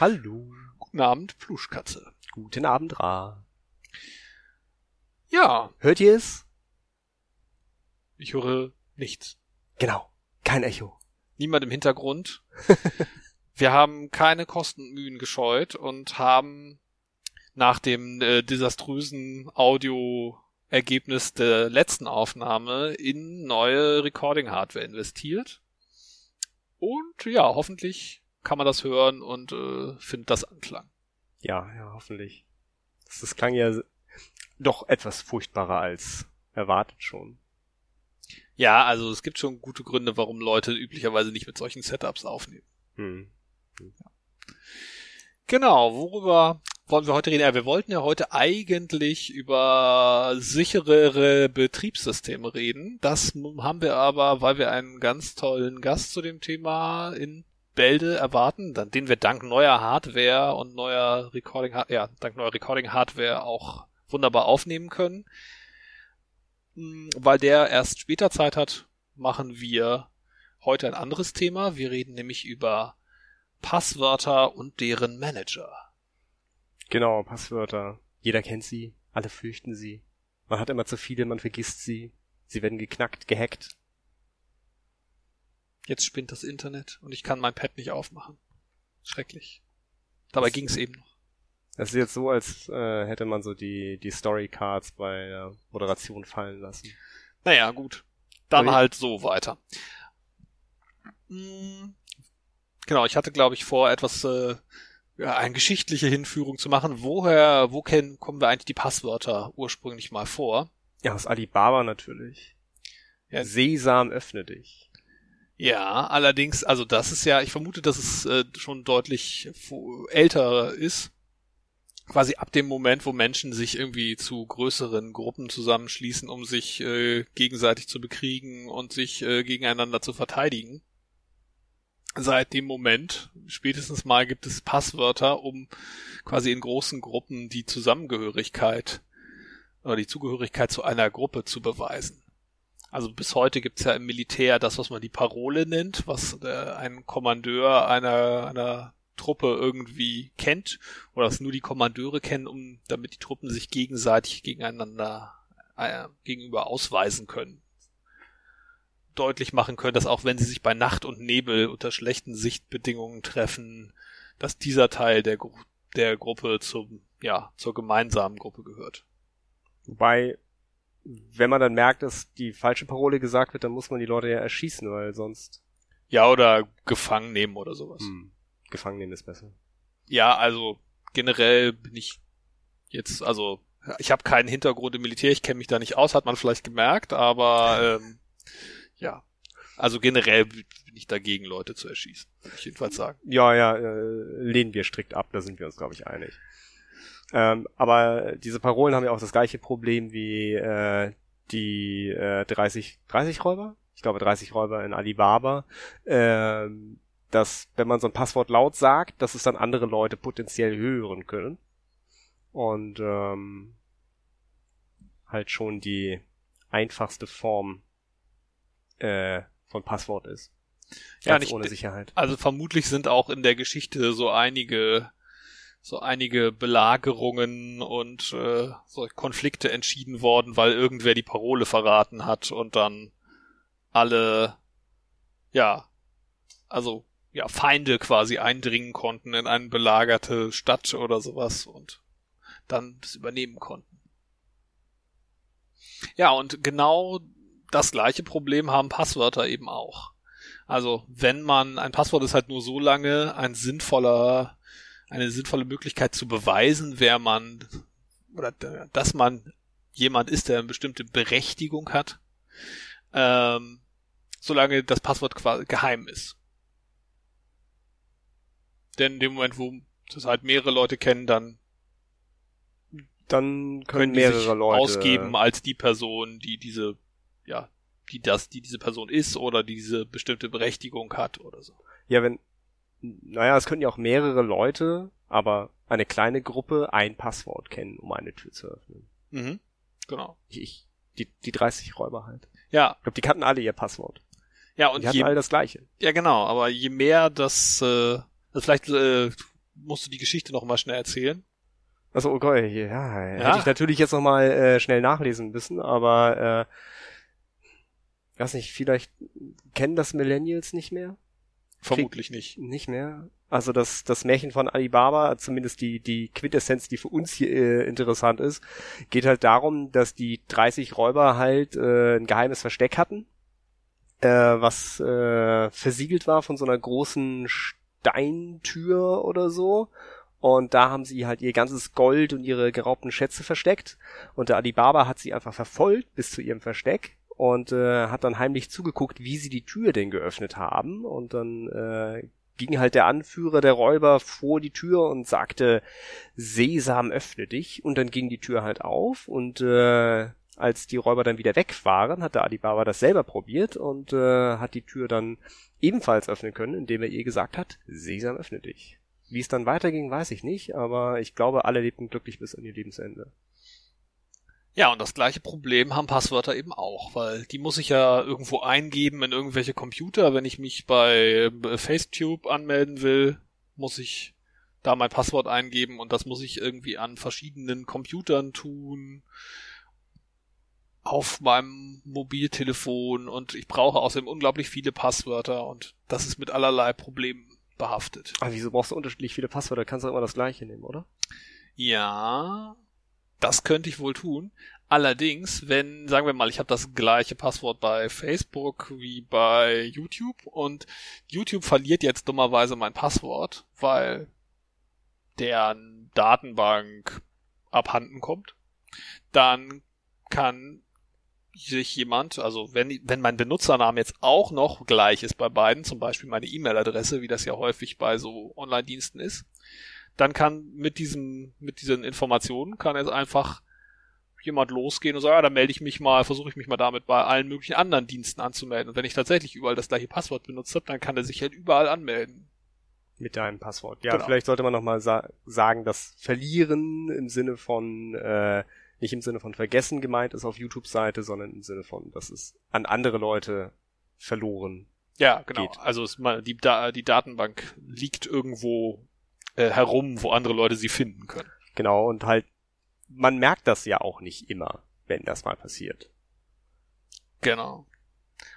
Hallo. Guten Abend, Pluschkatze. Guten Abend, Ra. Ja, Hört ihr es? ich höre nichts. Genau. Kein Echo. Niemand im Hintergrund. Wir haben keine Kosten und Mühen gescheut und haben nach dem äh, desaströsen Audioergebnis der letzten Aufnahme in neue Recording-Hardware investiert. Und ja, hoffentlich kann man das hören und äh, findet das Anklang. Ja, ja, hoffentlich. Das, das klang ja doch etwas furchtbarer als erwartet schon. Ja, also es gibt schon gute Gründe, warum Leute üblicherweise nicht mit solchen Setups aufnehmen. Hm. Genau, worüber wollen wir heute reden? Ja, wir wollten ja heute eigentlich über sicherere Betriebssysteme reden. Das haben wir aber, weil wir einen ganz tollen Gast zu dem Thema in Bälde erwarten, dann, den wir dank neuer Hardware und neuer Recording, ja, dank neuer Recording Hardware auch wunderbar aufnehmen können. Hm, Weil der erst später Zeit hat, machen wir heute ein anderes Thema. Wir reden nämlich über Passwörter und deren Manager. Genau, Passwörter. Jeder kennt sie. Alle fürchten sie. Man hat immer zu viele, man vergisst sie. Sie werden geknackt, gehackt. Jetzt spinnt das Internet und ich kann mein Pad nicht aufmachen. Schrecklich. Dabei ging's eben noch. Das ist jetzt so, als äh, hätte man so die, die Storycards bei der Moderation fallen lassen. Naja, gut. Dann Aber- halt so weiter. Hm, Genau, ich hatte, glaube ich, vor, etwas, äh, ja, eine geschichtliche Hinführung zu machen. Woher, wo kennen, kommen wir eigentlich die Passwörter ursprünglich mal vor? Ja, aus Alibaba natürlich. Ja. Sesam, öffne dich. Ja, allerdings, also das ist ja, ich vermute, dass es äh, schon deutlich älter ist. Quasi ab dem Moment, wo Menschen sich irgendwie zu größeren Gruppen zusammenschließen, um sich äh, gegenseitig zu bekriegen und sich äh, gegeneinander zu verteidigen. Seit dem Moment, spätestens mal gibt es Passwörter, um quasi in großen Gruppen die Zusammengehörigkeit oder die Zugehörigkeit zu einer Gruppe zu beweisen. Also bis heute gibt's ja im Militär das, was man die Parole nennt, was äh, ein Kommandeur einer, einer Truppe irgendwie kennt oder was nur die Kommandeure kennen, um damit die Truppen sich gegenseitig gegeneinander äh, gegenüber ausweisen können. Deutlich machen können, dass auch wenn sie sich bei Nacht und Nebel unter schlechten Sichtbedingungen treffen, dass dieser Teil der, Gru der Gruppe zum, ja, zur gemeinsamen Gruppe gehört. Wobei, wenn man dann merkt, dass die falsche Parole gesagt wird, dann muss man die Leute ja erschießen, weil sonst Ja, oder gefangen nehmen oder sowas. hm, gefangen nehmen ist besser. Ja, also generell bin ich jetzt, also ich habe keinen Hintergrund im Militär, ich kenne mich da nicht aus, hat man vielleicht gemerkt, aber ähm, ja, also generell bin ich dagegen, Leute zu erschießen, würde ich jedenfalls sagen. Ja, ja, äh, lehnen wir strikt ab, da sind wir uns, glaube ich, einig. Ähm, aber diese Parolen haben ja auch das gleiche Problem wie äh, die äh, 30, 30 Räuber? Ich glaube 30 Räuber in Alibaba. Ähm, dass, wenn man so ein Passwort laut sagt, dass es dann andere Leute potenziell hören können. Und ähm, halt schon die einfachste Form äh, von Passwort ist. Ja, nicht- ohne Sicherheit. Also vermutlich sind auch in der Geschichte so einige so einige Belagerungen und äh, so Konflikte entschieden worden, weil irgendwer die Parole verraten hat und dann alle ja also ja Feinde quasi eindringen konnten in eine belagerte Stadt oder sowas und dann das übernehmen konnten. Ja, und genau das gleiche Problem haben Passwörter eben auch. Also, wenn man, ein Passwort ist halt nur so lange ein sinnvoller, eine sinnvolle Möglichkeit zu beweisen, wer man, oder dass man jemand ist, der eine bestimmte Berechtigung hat, ähm, solange das Passwort quasi geheim ist. Denn in dem Moment, wo das halt mehrere Leute kennen, dann Dann können, können die mehrere sich Leute ausgeben als die Person, die diese, ja, die das, die diese Person ist oder die diese bestimmte Berechtigung hat oder so. Ja, wenn, naja, es könnten ja auch mehrere Leute, aber eine kleine Gruppe ein Passwort kennen, um eine Tür zu öffnen. Mhm. Genau. Ich, ich die, die 30 Räuber halt. Ja, Ich glaube, die kannten alle ihr Passwort. Ja, und die hatten je, alle das Gleiche. ja genau, aber je mehr das, äh, also vielleicht äh, musst du die Geschichte noch mal schnell erzählen. Also okay, ja, Ja. hätte ich natürlich jetzt noch mal äh, schnell nachlesen müssen, aber äh, weiß nicht, vielleicht kennen das Millennials nicht mehr? Vermutlich nicht. Nicht mehr. Also das, das Märchen von Alibaba, zumindest die, die Quintessenz, die für uns hier äh, interessant ist, geht halt darum, dass die 30 Räuber halt äh, ein geheimes Versteck hatten, äh, was äh, versiegelt war von so einer großen Steintür oder so. Und da haben sie halt ihr ganzes Gold und ihre geraubten Schätze versteckt. Und der Alibaba hat sie einfach verfolgt bis zu ihrem Versteck und äh, hat dann heimlich zugeguckt, wie sie die Tür denn geöffnet haben. Und dann äh, ging halt der Anführer der Räuber vor die Tür und sagte, Sesam, öffne dich. Und dann ging die Tür halt auf und äh, als die Räuber dann wieder weg waren, hat der Alibaba das selber probiert und äh, hat die Tür dann ebenfalls öffnen können, indem er ihr gesagt hat, Sesam, öffne dich. Wie es dann weiterging, weiß ich nicht, aber ich glaube, alle lebten glücklich bis an ihr Lebensende. Ja, und das gleiche Problem haben Passwörter eben auch, weil die muss ich ja irgendwo eingeben in irgendwelche Computer. Wenn ich mich bei äh, Facetube anmelden will, muss ich da mein Passwort eingeben und das muss ich irgendwie an verschiedenen Computern tun. Auf meinem Mobiltelefon und ich brauche außerdem unglaublich viele Passwörter und das ist mit allerlei Problemen behaftet. Aber wieso brauchst du unterschiedlich viele Passwörter? Kannst du immer das gleiche nehmen, oder? Ja, das könnte ich wohl tun. Allerdings, wenn, sagen wir mal, ich habe das gleiche Passwort bei Facebook wie bei YouTube und YouTube verliert jetzt dummerweise mein Passwort, weil deren Datenbank abhanden kommt, dann kann sich jemand, also wenn, wenn mein Benutzername jetzt auch noch gleich ist bei beiden, zum Beispiel meine E-Mail-Adresse, wie das ja häufig bei so Online-Diensten ist, dann kann mit diesem, mit diesen Informationen kann jetzt einfach jemand losgehen und sagen, ja, dann melde ich mich mal, versuche ich mich mal damit bei allen möglichen anderen Diensten anzumelden. Und wenn ich tatsächlich überall das gleiche Passwort benutzt habe, dann kann er sich halt überall anmelden. Mit deinem Passwort. Ja, Genau. vielleicht sollte man nochmal sa sagen, dass Verlieren im Sinne von, äh, nicht im Sinne von Vergessen gemeint ist auf YouTube-Seite, sondern im Sinne von, dass es an andere Leute verloren. Ja, genau. Geht. Also es, die, da die Datenbank liegt irgendwo äh, herum, wo andere Leute sie finden können. Genau, und halt, man merkt das ja auch nicht immer, wenn das mal passiert. Genau.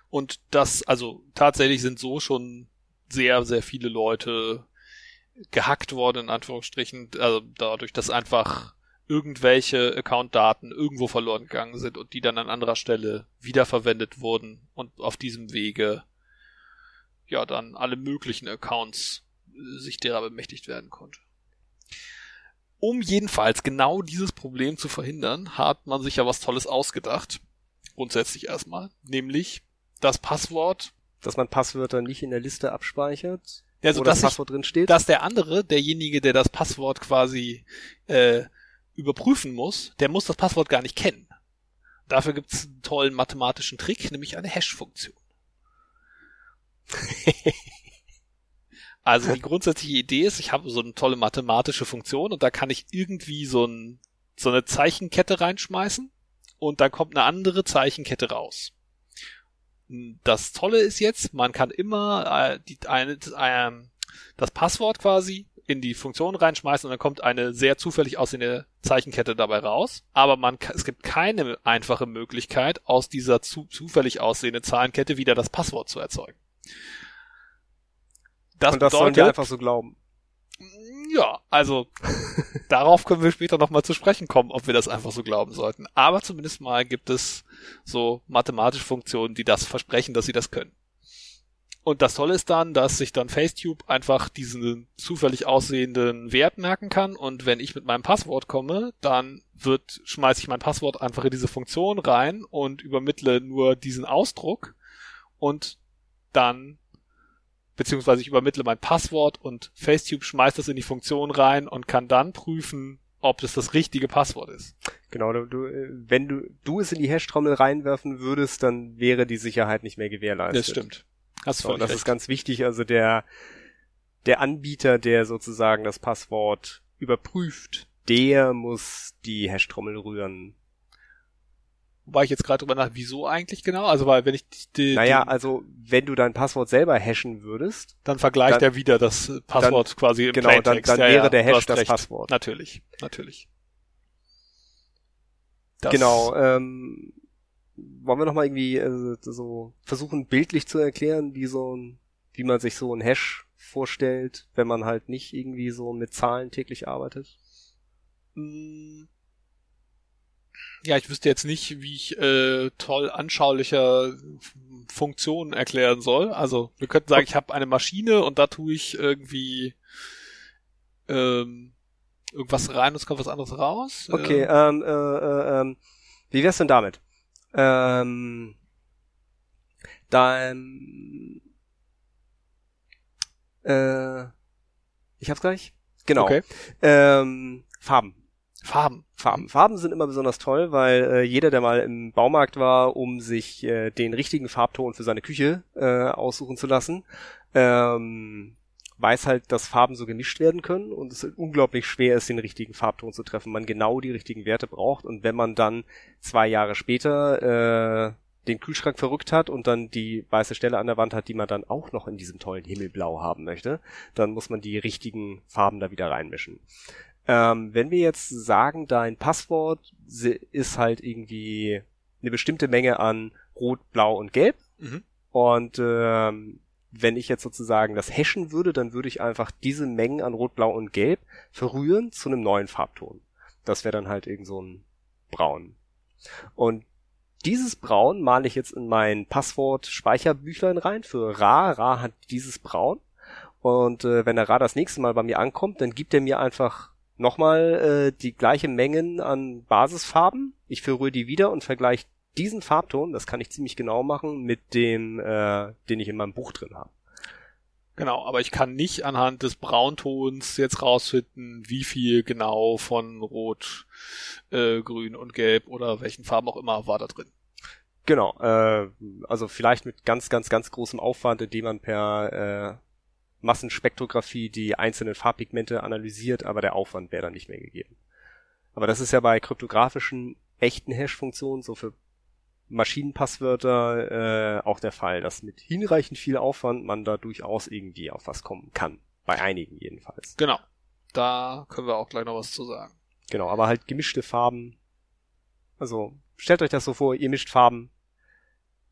Und das, also tatsächlich sind so schon sehr, sehr viele Leute gehackt worden, in Anführungsstrichen, also dadurch, dass einfach irgendwelche Accountdaten irgendwo verloren gegangen sind und die dann an anderer Stelle wiederverwendet wurden und auf diesem Wege ja dann alle möglichen Accounts sich derer bemächtigt werden konnte. Um jedenfalls genau dieses Problem zu verhindern, hat man sich ja was Tolles ausgedacht. Grundsätzlich erstmal. Nämlich das Passwort. Dass man Passwörter nicht in der Liste abspeichert, Also, wo das dass, ich, Passwort drin steht. dass der andere, derjenige, der das Passwort quasi äh, überprüfen muss, der muss das Passwort gar nicht kennen. Dafür gibt's einen tollen mathematischen Trick, nämlich eine Hash-Funktion. also die grundsätzliche Idee ist, ich habe so eine tolle mathematische Funktion und da kann ich irgendwie so, ein, so eine Zeichenkette reinschmeißen und da kommt eine andere Zeichenkette raus. Das Tolle ist jetzt, man kann immer äh, die, eine, ähm, das Passwort quasi in die Funktion reinschmeißen und dann kommt eine sehr zufällig aussehende Zeichenkette dabei raus. Aber man es gibt keine einfache Möglichkeit, aus dieser zu, zufällig aussehenden Zahlenkette wieder das Passwort zu erzeugen. Das, und das sollen bedeutet, wir einfach so glauben. ja, also darauf können wir später nochmal zu sprechen kommen, ob wir das einfach so glauben sollten. Aber zumindest mal gibt es so mathematische Funktionen, die das versprechen, dass sie das können. Und das Tolle ist dann, dass sich dann Facetube einfach diesen zufällig aussehenden Wert merken kann und wenn ich mit meinem Passwort komme, dann wird, schmeiße ich mein Passwort einfach in diese Funktion rein und übermittle nur diesen Ausdruck und dann beziehungsweise ich übermittle mein Passwort und Facetube schmeißt das in die Funktion rein und kann dann prüfen, ob das das richtige Passwort ist. Genau, du, äh, wenn du, du es in die Hash-Trommel reinwerfen würdest, dann wäre die Sicherheit nicht mehr gewährleistet. Das stimmt. Hast So, das recht. ist ganz wichtig. Also der, der Anbieter, der sozusagen das Passwort überprüft, der muss die Hash-Trommel rühren. Wobei ich jetzt gerade drüber nach, wieso eigentlich genau? Also weil wenn ich die, Naja, also wenn du dein Passwort selber hashen würdest, dann vergleicht dann- er wieder das Passwort quasi im genau, dann, Plaintext. dann Ja, wäre ja, der Hash das recht. Passwort. Natürlich, natürlich. Das- Genau, ähm, wollen wir nochmal irgendwie äh, so versuchen, bildlich zu erklären, wie so ein, wie man sich so ein Hash vorstellt, wenn man halt nicht irgendwie so mit Zahlen täglich arbeitet? Mm. Ja, ich wüsste jetzt nicht, wie ich äh, toll anschaulicher Funktionen erklären soll. Also wir könnten sagen, ich habe eine Maschine und da tue ich irgendwie ähm, irgendwas rein und es kommt was anderes raus. Okay, Ähm, ähm, äh, äh, ähm, wie wär's denn damit? Ähm, dann, äh, ich hab's gleich. Genau. Okay. Ähm, Farben. Farben. Farben. Farben sind immer besonders toll, weil äh, jeder, der mal im Baumarkt war, um sich äh, den richtigen Farbton für seine Küche äh, aussuchen zu lassen, ähm, weiß halt, dass Farben so gemischt werden können und es unglaublich schwer ist, den richtigen Farbton zu treffen. Man genau die richtigen Werte braucht und wenn man dann zwei Jahre später äh, den Kühlschrank verrückt hat und dann die weiße Stelle an der Wand hat, die man dann auch noch in diesem tollen Himmelblau haben möchte, dann muss man die richtigen Farben da wieder reinmischen. Ähm, wenn wir jetzt sagen, dein Passwort ist halt irgendwie eine bestimmte Menge an Rot, Blau und Gelb Mhm. und ähm, wenn ich jetzt sozusagen das hashen würde, dann würde ich einfach diese Mengen an Rot, Blau und Gelb verrühren zu einem neuen Farbton. Das wäre dann halt irgend so ein Braun. Und dieses Braun male ich jetzt in mein Passwort-Speicherbüchlein rein für Ra. Ra hat dieses Braun. Und äh, wenn der Ra das nächste Mal bei mir ankommt, dann gibt er mir einfach nochmal äh, die gleiche Mengen an Basisfarben. Ich verrühre die wieder und vergleiche diesen Farbton, das kann ich ziemlich genau machen, mit dem, äh, den ich in meinem Buch drin habe. Genau, aber ich kann nicht anhand des Brauntons jetzt rausfinden, wie viel genau von Rot, äh, Grün und Gelb oder welchen Farben auch immer war da drin. Genau, äh, also vielleicht mit ganz, ganz, ganz großem Aufwand, indem man per äh, Massenspektrographie die einzelnen Farbpigmente analysiert, aber der Aufwand wäre dann nicht mehr gegeben. Aber das ist ja bei kryptografischen echten Hash-Funktionen, so für Maschinenpasswörter, äh, auch der Fall, dass mit hinreichend viel Aufwand man da durchaus irgendwie auf was kommen kann. Bei einigen jedenfalls. Genau. Da können wir auch gleich noch was zu sagen. Genau, aber halt gemischte Farben. Also stellt euch das so vor, ihr mischt Farben.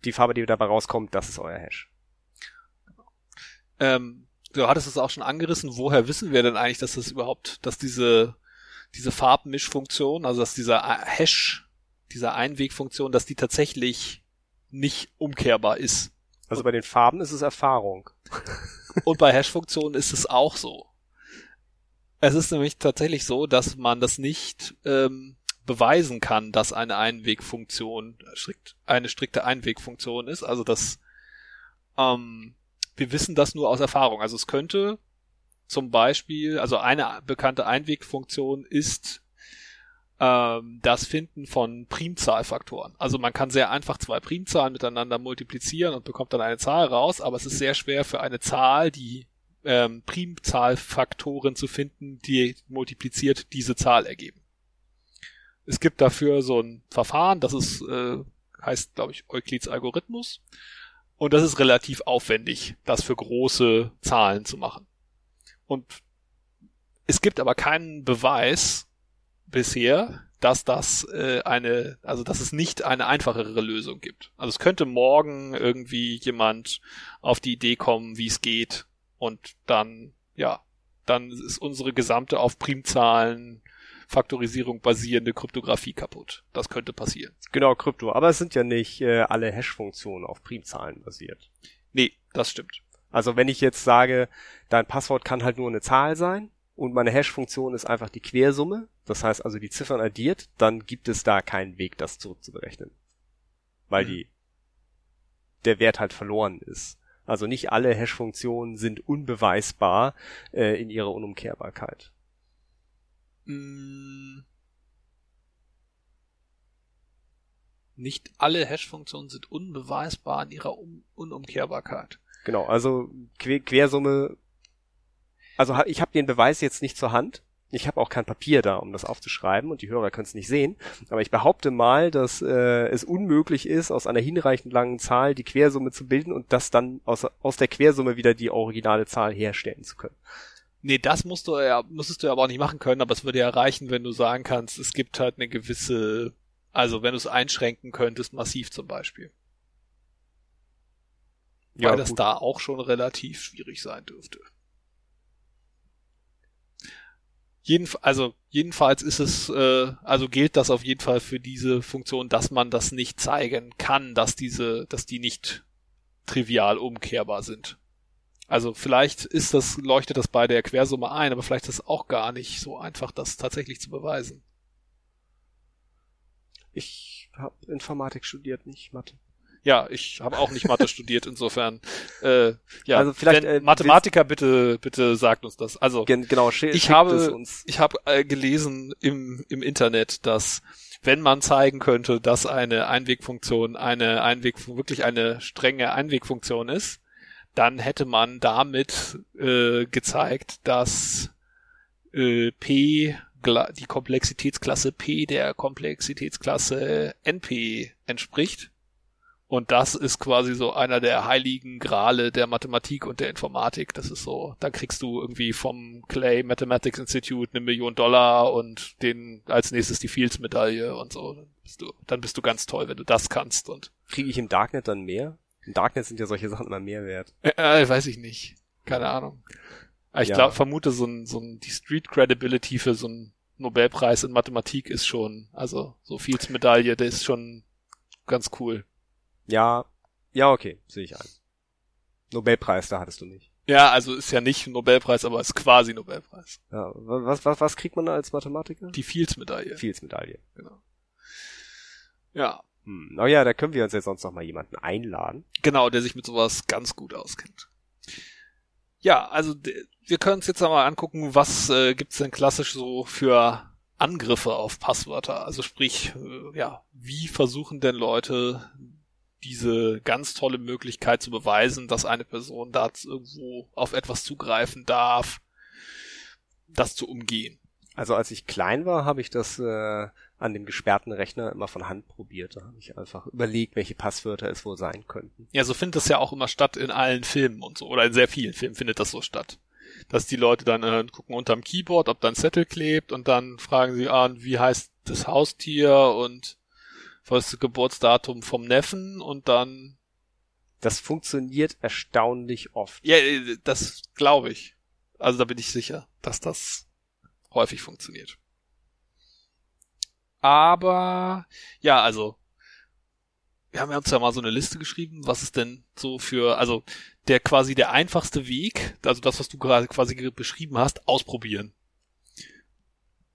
Die Farbe, die dabei rauskommt, das ist euer Hash. Ähm, du hattest es auch schon angerissen. Woher wissen wir denn eigentlich, dass das überhaupt, dass diese, diese Farbmischfunktion, also dass dieser Hash, dieser Einwegfunktion, dass die tatsächlich nicht umkehrbar ist? Also bei den Farben ist es Erfahrung. Und bei Hash-Funktionen ist es auch so. Es ist nämlich tatsächlich so, dass man das nicht ähm, beweisen kann, dass eine Einwegfunktion strikt, eine strikte Einwegfunktion ist. Also dass ähm, wir wissen das nur aus Erfahrung. Also es könnte zum Beispiel, also eine bekannte Einwegfunktion ist ähm, das Finden von Primzahlfaktoren. Also man kann sehr einfach zwei Primzahlen miteinander multiplizieren und bekommt dann eine Zahl raus, aber es ist sehr schwer für eine Zahl, die ähm, Primzahlfaktoren zu finden, die multipliziert diese Zahl ergeben. Es gibt dafür so ein Verfahren, das ist, äh, heißt, glaube ich, Euklids Algorithmus. Und das ist relativ aufwendig, das für große Zahlen zu machen. Und es gibt aber keinen Beweis bisher, dass das äh, eine, also dass es nicht eine einfachere Lösung gibt. Also es könnte morgen irgendwie jemand auf die Idee kommen, wie es geht, und dann, ja, dann ist unsere gesamte auf Primzahlen Faktorisierung basierende Kryptographie kaputt. Das könnte passieren. Genau, Krypto. Aber es sind ja nicht äh, alle Hash-Funktionen auf Primzahlen basiert. Nee, das stimmt. Also wenn ich jetzt sage, dein Passwort kann halt nur eine Zahl sein und meine Hash-Funktion ist einfach die Quersumme, das heißt also die Ziffern addiert, dann gibt es da keinen Weg, das zurückzuberechnen. Weil Mhm. die der Wert halt verloren ist. Also nicht alle Hash-Funktionen sind unbeweisbar äh, in ihrer Unumkehrbarkeit. Mm. Nicht alle Hash-Funktionen sind unbeweisbar in ihrer um Unumkehrbarkeit. Genau, also Que Quersumme. Also ich habe den Beweis jetzt nicht zur Hand, ich habe auch kein Papier da, um das aufzuschreiben und die Hörer können es nicht sehen. Aber ich behaupte mal, dass äh, es unmöglich ist, aus einer hinreichend langen Zahl die Quersumme zu bilden und das dann aus, aus der Quersumme wieder die originale Zahl herstellen zu können. Nee, das musst du ja, müsstest du ja aber auch nicht machen können, aber es würde ja reichen, wenn du sagen kannst, es gibt halt eine gewisse, also wenn du es einschränken könntest, massiv zum Beispiel. Ja, Weil das gut. da auch schon relativ schwierig sein dürfte. Jeden, also jedenfalls ist es, äh, also gilt das auf jeden Fall für diese Funktion, dass man das nicht zeigen kann, dass diese, dass die nicht trivial umkehrbar sind. Also vielleicht ist das, leuchtet das bei der Quersumme ein, aber vielleicht ist es auch gar nicht so einfach, das tatsächlich zu beweisen. Ich habe Informatik studiert, nicht Mathe. Ja, ich habe auch nicht Mathe studiert, insofern. Äh, ja, also vielleicht äh, Mathematiker bitte bitte sagt uns das. Also genau, ich habe ich habe äh, gelesen im im Internet, dass wenn man zeigen könnte, dass eine Einwegfunktion eine Einweg wirklich eine strenge Einwegfunktion ist, dann hätte man damit äh, gezeigt, dass äh, P die Komplexitätsklasse P der Komplexitätsklasse NP entspricht. Und das ist quasi so einer der heiligen Grale der Mathematik und der Informatik. Das ist so, dann kriegst du irgendwie vom Clay Mathematics Institute eine Million Dollar und den als nächstes die Fields Medaille und so. Dann bist du, dann bist du ganz toll, wenn du das kannst und. Kriege ich im Darknet dann mehr? Im Darknet sind ja solche Sachen immer mehr wert. Äh, äh weiß ich nicht. Keine Ahnung. Aber ich ja. glaube, vermute so ein, so ein, die Street Credibility für so einen Nobelpreis in Mathematik ist schon, also so Fields Medaille, der ist schon ganz cool. Ja, ja, okay, sehe ich ein. Nobelpreis, da hattest du nicht. Ja, also ist ja nicht Nobelpreis, aber ist quasi Nobelpreis. Ja, was, was, was kriegt man da als Mathematiker? Die Fields-Medaille. Fields-Medaille. Genau. Ja. Hm. Oh ja, da können wir uns jetzt sonst noch mal jemanden einladen. Genau, der sich mit sowas ganz gut auskennt. Ja, also wir können uns jetzt einmal angucken, was äh, gibt's denn klassisch so für Angriffe auf Passwörter? Also sprich, äh, ja, wie versuchen denn Leute diese ganz tolle Möglichkeit zu beweisen, dass eine Person da irgendwo auf etwas zugreifen darf, das zu umgehen. Also als ich klein war, habe ich das äh, an dem gesperrten Rechner immer von Hand probiert. Da habe ich einfach überlegt, welche Passwörter es wohl sein könnten. Ja, so findet das ja auch immer statt in allen Filmen und so. Oder in sehr vielen Filmen findet das so statt. Dass die Leute dann äh, gucken unterm Keyboard, ob da ein Zettel klebt und dann fragen sie an, ah, wie heißt das Haustier und was das Geburtsdatum vom Neffen und dann. Das funktioniert erstaunlich oft. Ja, äh, das glaube ich. Also da bin ich sicher, dass das häufig funktioniert. Aber ja, also wir haben uns ja mal so eine Liste geschrieben, was ist denn so für, also der quasi der einfachste Weg, also das, was du gerade quasi beschrieben hast, ausprobieren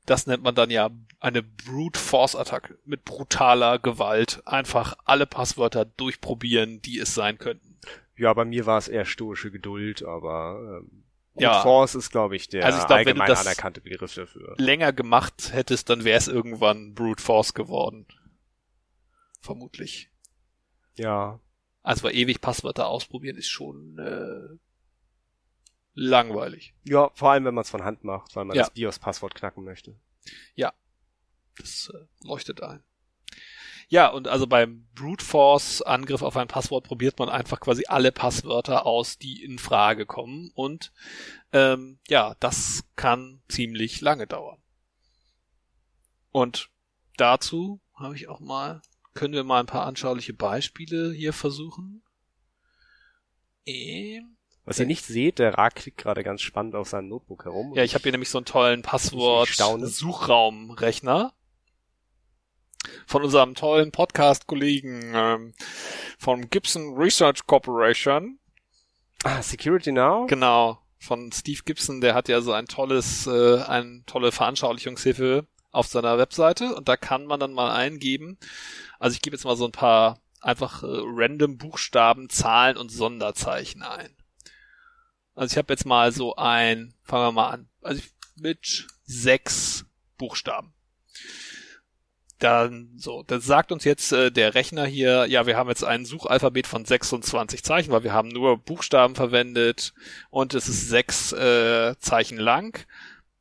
das nennt man dann ja eine Brute Force Attacke mit brutaler Gewalt. Einfach alle Passwörter durchprobieren, die es sein könnten. Ja, bei mir war es eher stoische Geduld, aber ähm, ja. Force ist, glaube ich, der also ich glaub, allgemein anerkannte Begriff dafür. Länger gemacht hättest, dann wäre es irgendwann Brute Force geworden. Vermutlich. Ja. Also bei ewig Passwörter ausprobieren ist schon äh, langweilig. Ja, vor allem, wenn man es von Hand macht, weil man ja. das BIOS-Passwort knacken möchte. Ja, das äh, leuchtet ein. Ja, und also beim Brute Force Angriff auf ein Passwort probiert man einfach quasi alle Passwörter aus, die in Frage kommen. Und ähm, ja, das kann ziemlich lange dauern. Und dazu habe ich auch mal, können wir mal ein paar anschauliche Beispiele hier versuchen. Ähm, was ihr nicht seht, der Ra klickt gerade ganz spannend auf seinem Notebook herum. Ja, ich habe hier nämlich so einen tollen Passwort-Suchraumrechner von unserem tollen Podcast-Kollegen ähm, von Gibson Research Corporation. Ah, Security Now? Genau, von Steve Gibson, der hat ja so ein tolles, äh, eine tolle Veranschaulichungshilfe auf seiner Webseite und da kann man dann mal eingeben. Also ich gebe jetzt mal so ein paar einfach äh, random Buchstaben, Zahlen und Sonderzeichen ein. Also ich habe jetzt mal so ein, fangen wir mal an, also mit sechs Buchstaben. Dann so, das sagt uns jetzt äh, der Rechner hier, ja, wir haben jetzt ein Suchalphabet von 26 Zeichen, weil wir haben nur Buchstaben verwendet und es ist sechs äh, Zeichen lang.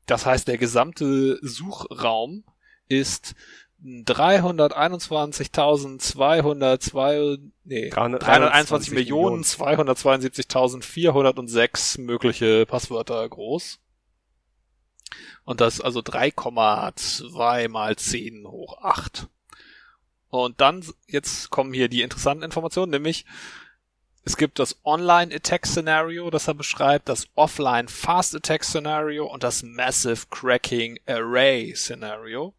Das heißt, der gesamte Suchraum ist 321.202, nee, 321 Millionen 272.406 mögliche Passwörter groß. Und das also 3,2 mal 10 hoch 8. Und dann, jetzt kommen hier die interessanten Informationen, nämlich es gibt das Online-Attack-Szenario, das er beschreibt, das Offline-Fast-Attack-Szenario und das Massive Cracking Array-Szenario.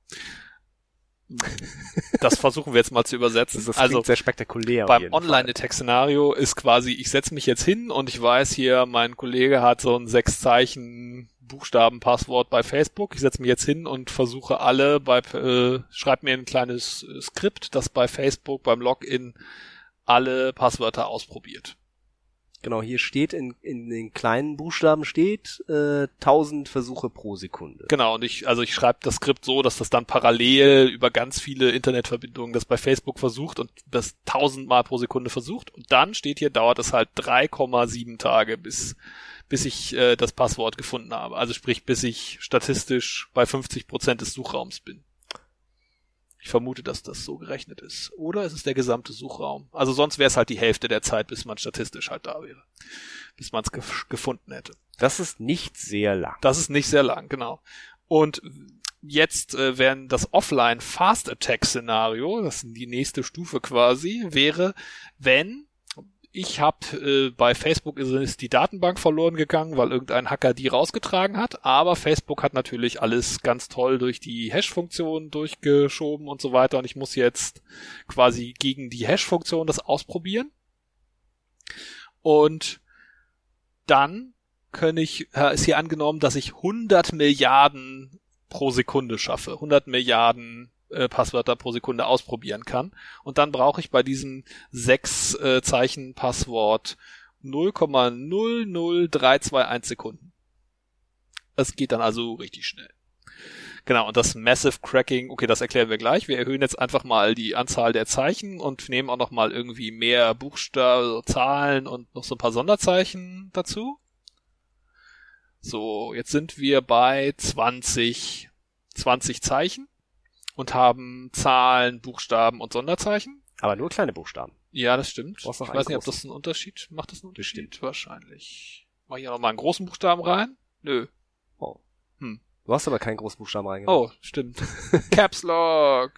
Das versuchen wir jetzt mal zu übersetzen. Das also sehr spektakulär. beim Online-Attack-Szenario ist quasi, ich setze mich jetzt hin und ich weiß hier, mein Kollege hat so ein sechs Zeichen Buchstaben-Passwort bei Facebook. Ich setze mich jetzt hin und versuche alle bei, äh, schreib mir ein kleines Skript, das bei Facebook beim Login alle Passwörter ausprobiert. Genau, hier steht in, in den kleinen Buchstaben steht äh, 1000 Versuche pro Sekunde. Genau, und ich also ich schreibe das Skript so, dass das dann parallel über ganz viele Internetverbindungen das bei Facebook versucht und das 1000 Mal pro Sekunde versucht und dann steht hier dauert es halt 3,7 Tage bis bis ich äh, das Passwort gefunden habe. Also sprich, bis ich statistisch bei 50 Prozent des Suchraums bin. Ich vermute, dass das so gerechnet ist. Oder es ist der gesamte Suchraum. Also sonst wäre es halt die Hälfte der Zeit, bis man statistisch halt da wäre. Bis man es ge gefunden hätte. Das ist nicht sehr lang. Das ist nicht sehr lang, genau. Und jetzt äh, wären das Offline Fast Attack Szenario, das ist die nächste Stufe quasi, wäre, wenn ich habe äh, bei Facebook ist, ist die Datenbank verloren gegangen, weil irgendein Hacker die rausgetragen hat. Aber Facebook hat natürlich alles ganz toll durch die Hash-Funktion durchgeschoben und so weiter. Und ich muss jetzt quasi gegen die Hash-Funktion das ausprobieren. Und dann kann ich, äh, ist hier angenommen, dass ich 100 Milliarden pro Sekunde schaffe. 100 Milliarden äh, Passwörter pro Sekunde ausprobieren kann. Und dann brauche ich bei diesem sechs äh, Zeichen Passwort 0,00321 Sekunden. Es geht dann also richtig schnell. Genau, und das Massive Cracking, okay, das erklären wir gleich. Wir erhöhen jetzt einfach mal die Anzahl der Zeichen und nehmen auch noch mal irgendwie mehr Buchstaben, Zahlen und noch so ein paar Sonderzeichen dazu. So, jetzt sind wir bei 20, 20 Zeichen und haben Zahlen, Buchstaben und Sonderzeichen. Aber nur kleine Buchstaben. Ja, das stimmt. Ich weiß nicht, ob das einen Unterschied macht. Das einen Unterschied? Bestimmt. Wahrscheinlich. Mach ich auch noch mal einen großen Buchstaben rein? Nö. Oh. Hm. Du hast aber keinen großen Buchstaben reingemacht. Oh, stimmt. Caps Lock.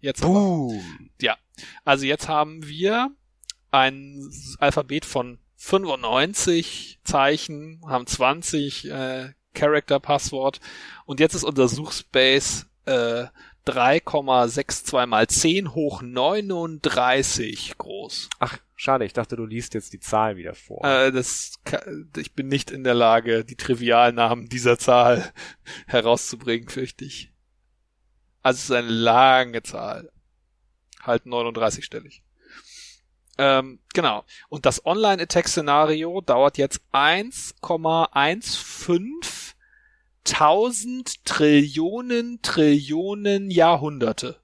Jetzt Boom. Aber. Ja. Also jetzt haben wir ein Alphabet von 95 Zeichen, haben 20 äh, Character Passwort und jetzt ist unser Suchspace äh, 3,62 mal 10 hoch 39 groß. Ach, schade, ich dachte, du liest jetzt die Zahl wieder vor. Äh, das, ich bin nicht in der Lage, die Trivialnamen dieser Zahl herauszubringen, fürchte ich. Also es ist eine lange Zahl. Halt 39-stellig. Ähm, genau. Und das Online-Attack-Szenario dauert jetzt 1,15 tausend Trillionen Trillionen Jahrhunderte.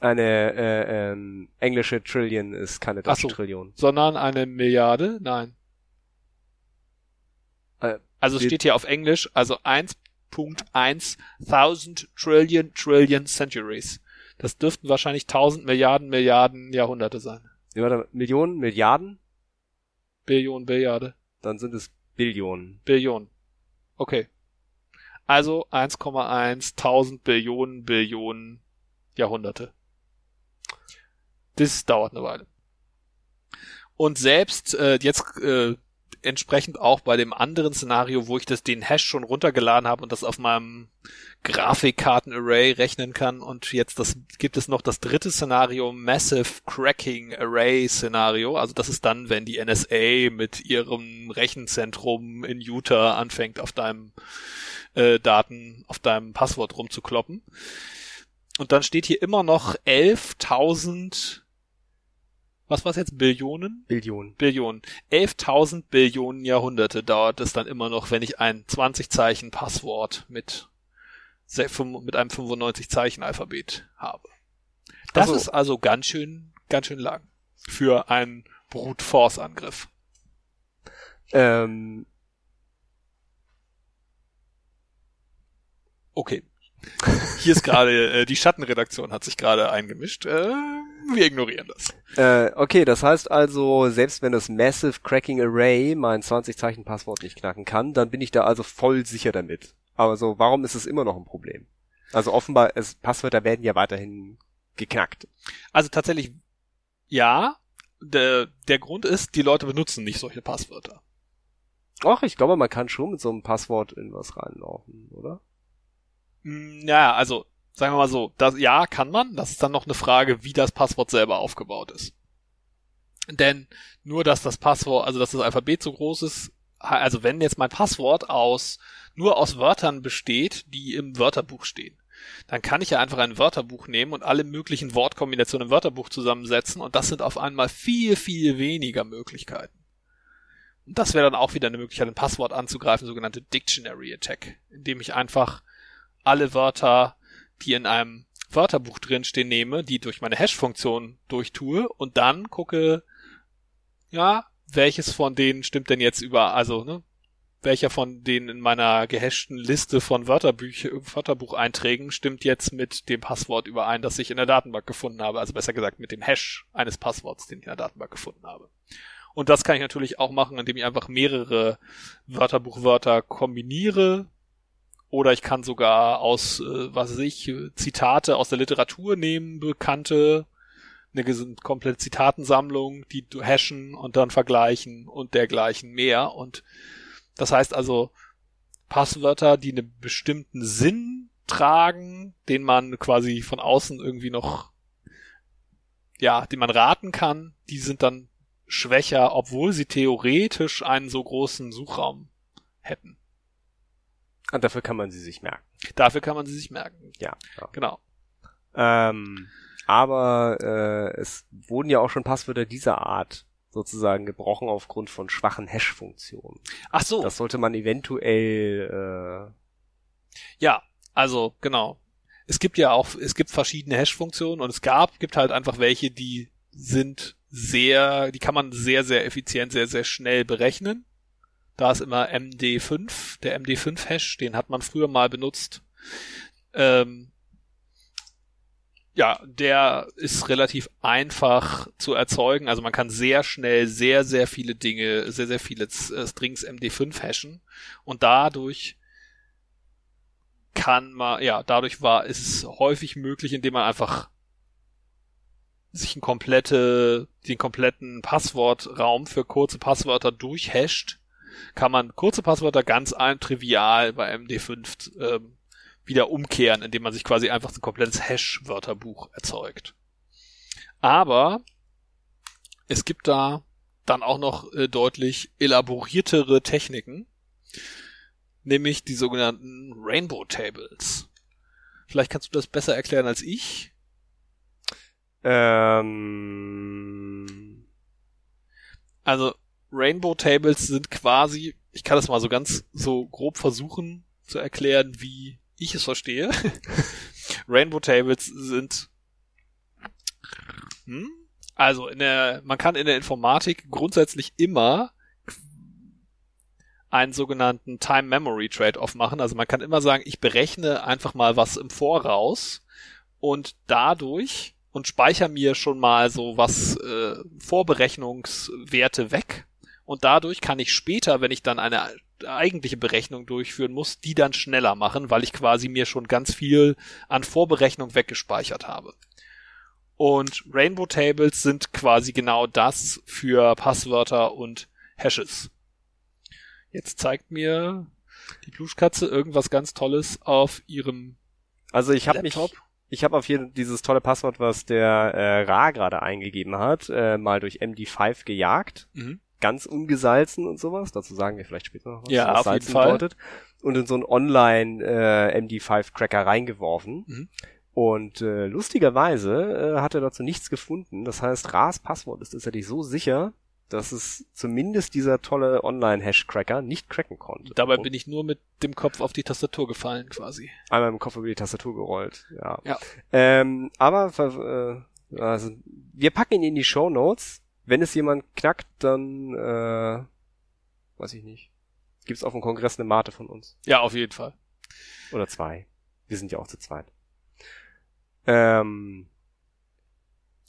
Eine äh, ähm, englische Trillion ist keine deutsche so, Trillion. Sondern eine Milliarde? Nein. Äh, also steht hier auf Englisch, also 1.1 1000 Trillion Trillion Centuries. Das dürften wahrscheinlich 1000 Milliarden Milliarden Jahrhunderte sein. Ja, warte, Millionen, Milliarden? Billionen, Billiarde. Dann sind es Billionen. Billionen. Okay. Also 1,1 1000 Billionen Billionen Jahrhunderte. Das dauert eine Weile. Und selbst äh, jetzt äh, entsprechend auch bei dem anderen Szenario, wo ich das den Hash schon runtergeladen habe und das auf meinem Grafikkarten-Array rechnen kann. Und jetzt das gibt es noch das dritte Szenario, Massive Cracking Array Szenario. Also das ist dann, wenn die NSA mit ihrem Rechenzentrum in Utah anfängt, auf deinem äh, Daten, auf deinem Passwort rumzukloppen. Und dann steht hier immer noch 11.000 was war es jetzt? Billionen? Billionen. Billionen. 11.000 Billionen Jahrhunderte dauert es dann immer noch, wenn ich ein 20 Zeichen Passwort mit, mit einem 95 Zeichen Alphabet habe. Das also, ist also ganz schön, ganz schön lang. Für einen Brute Force Angriff. Ähm, Okay. Hier ist gerade, äh, die Schattenredaktion hat sich gerade eingemischt. Äh, wir ignorieren das. Äh, okay, das heißt also, selbst wenn das Massive Cracking Array mein 20-Zeichen-Passwort nicht knacken kann, dann bin ich da also voll sicher damit. Aber so, warum ist es immer noch ein Problem? Also offenbar, es, Passwörter werden ja weiterhin geknackt. Also tatsächlich, ja. Der, der Grund ist, die Leute benutzen nicht solche Passwörter. Ach, ich glaube, man kann schon mit so einem Passwort in was reinlaufen, oder? Mm, Ja, also sagen wir mal so, das, ja, kann man. Das ist dann noch eine Frage, wie das Passwort selber aufgebaut ist. Denn nur, dass das Passwort, also dass das Alphabet so groß ist, also wenn jetzt mein Passwort aus nur aus Wörtern besteht, die im Wörterbuch stehen, dann kann ich ja einfach ein Wörterbuch nehmen und alle möglichen Wortkombinationen im Wörterbuch zusammensetzen und das sind auf einmal viel, viel weniger Möglichkeiten. Und das wäre dann auch wieder eine Möglichkeit, ein Passwort anzugreifen, sogenannte Dictionary Attack, indem ich einfach alle Wörter, die in einem Wörterbuch drinstehen, nehme, die durch meine Hash-Funktion durchtue und dann gucke, ja, welches von denen stimmt denn jetzt über, also, ne, welcher von denen in meiner gehashten Liste von Wörterbüch Wörterbucheinträgen stimmt jetzt mit dem Passwort überein, das ich in der Datenbank gefunden habe, also besser gesagt mit dem Hash eines Passworts, den ich in der Datenbank gefunden habe. Und das kann ich natürlich auch machen, indem ich einfach mehrere Wörterbuchwörter kombiniere. Oder ich kann sogar aus, äh, was weiß ich, Zitate aus der Literatur nehmen, bekannte, eine komplette Zitatensammlung, die du hashen und dann vergleichen und dergleichen mehr. Und das heißt also, Passwörter, die einen bestimmten Sinn tragen, den man quasi von außen irgendwie noch, ja, den man raten kann, die sind dann schwächer, obwohl sie theoretisch einen so großen Suchraum hätten. Und dafür kann man sie sich merken. Dafür kann man sie sich merken. Ja. ja. Genau. Ähm, aber äh, es wurden ja auch schon Passwörter dieser Art sozusagen gebrochen aufgrund von schwachen Hash-Funktionen. Ach so. Das sollte man eventuell äh, Ja, also genau. Es gibt ja auch, es gibt verschiedene Hash-Funktionen und es gab, gibt halt einfach welche, die sind sehr, die kann man sehr, sehr effizient, sehr, sehr schnell berechnen. Da ist immer MD5, der MD5-Hash, den hat man früher mal benutzt. Ähm, ja, der ist relativ einfach zu erzeugen. Also man kann sehr schnell sehr, sehr viele Dinge, sehr, sehr viele äh, Strings MD5 hashen und dadurch kann man, ja, dadurch war, ist es häufig möglich, indem man einfach sich ein komplette, den kompletten Passwortraum für kurze Passwörter durchhasht, kann man kurze Passwörter ganz ein trivial bei MD5 ähm, wieder umkehren, indem man sich quasi einfach ein komplettes Hash-Wörterbuch erzeugt. Aber es gibt da dann auch noch äh, deutlich elaboriertere Techniken, nämlich die sogenannten Rainbow Tables. Vielleicht kannst du das besser erklären als ich. ähm, Also Rainbow Tables sind quasi, ich kann das mal so ganz so grob versuchen zu erklären, wie ich es verstehe. Rainbow Tables sind hm? also in der man kann in der Informatik grundsätzlich immer einen sogenannten Time Memory Trade-off machen. Also man kann immer sagen, ich berechne einfach mal was im Voraus und dadurch und speichere mir schon mal so was äh, Vorberechnungswerte weg und dadurch kann ich später, wenn ich dann eine eigentliche Berechnung durchführen muss, die dann schneller machen, weil ich quasi mir schon ganz viel an Vorberechnung weggespeichert habe. Und Rainbow Tables sind quasi genau das für Passwörter und Hashes. Jetzt zeigt mir die Pluschkatze irgendwas ganz Tolles auf ihrem also ich habe mich ich habe auf jeden dieses tolle Passwort, was der äh, Ra gerade eingegeben hat, äh, mal durch MD5 gejagt. Mhm. Ganz ungesalzen und sowas. Dazu sagen wir vielleicht später noch was, Ja, was auf jeden Salzen Fall. bedeutet. Und in so einen Online äh, MD5-Cracker reingeworfen. Mhm. Und äh, lustigerweise äh, hat er dazu nichts gefunden. Das heißt, Ras Passwort ist tatsächlich so sicher, dass es zumindest dieser tolle Online-Hash-Cracker nicht cracken konnte. Dabei Und bin ich nur mit dem Kopf auf die Tastatur gefallen quasi. einmal im Kopf über die Tastatur gerollt. Ja. Ja. Ähm, aber äh, also, wir packen ihn in die Show Notes. Wenn es jemand knackt, dann äh, weiß ich nicht. Gibt's auf dem Kongress eine Mate von uns Ja, auf jeden Fall. oder zwei. Wir sind ja auch zu zweit. Ähm,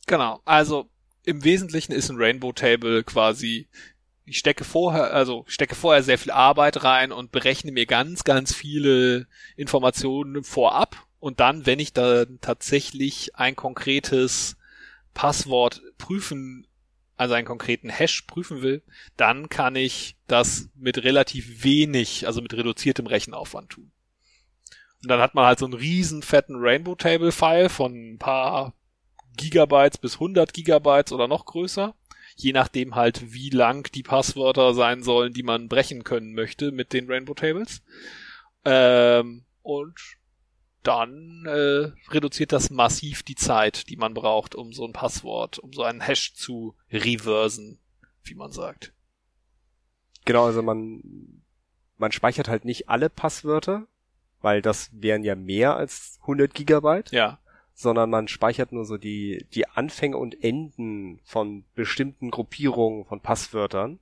Genau. Also im Wesentlichen ist ein Rainbow Table quasi, ich stecke vorher, also ich stecke vorher sehr viel Arbeit rein und berechne mir ganz, ganz viele Informationen vorab. Und dann, wenn ich da tatsächlich ein konkretes Passwort prüfen, also einen konkreten Hash prüfen will, dann kann ich das mit relativ wenig, also mit reduziertem Rechenaufwand tun. Und dann hat man halt so einen riesen fetten Rainbow Table File von ein paar Gigabytes bis 100 Gigabytes oder noch größer. Je nachdem halt, wie lang die Passwörter sein sollen, die man brechen können möchte mit den Rainbow Tables. Ähm, und dann äh, reduziert das massiv die Zeit, die man braucht, um so ein Passwort, um so einen Hash zu reversen, wie man sagt. genau, also man, man speichert halt nicht alle Passwörter, weil das wären ja mehr als 100 Gigabyte. Ja, sondern man speichert nur so die, die Anfänge und Enden von bestimmten Gruppierungen von Passwörtern.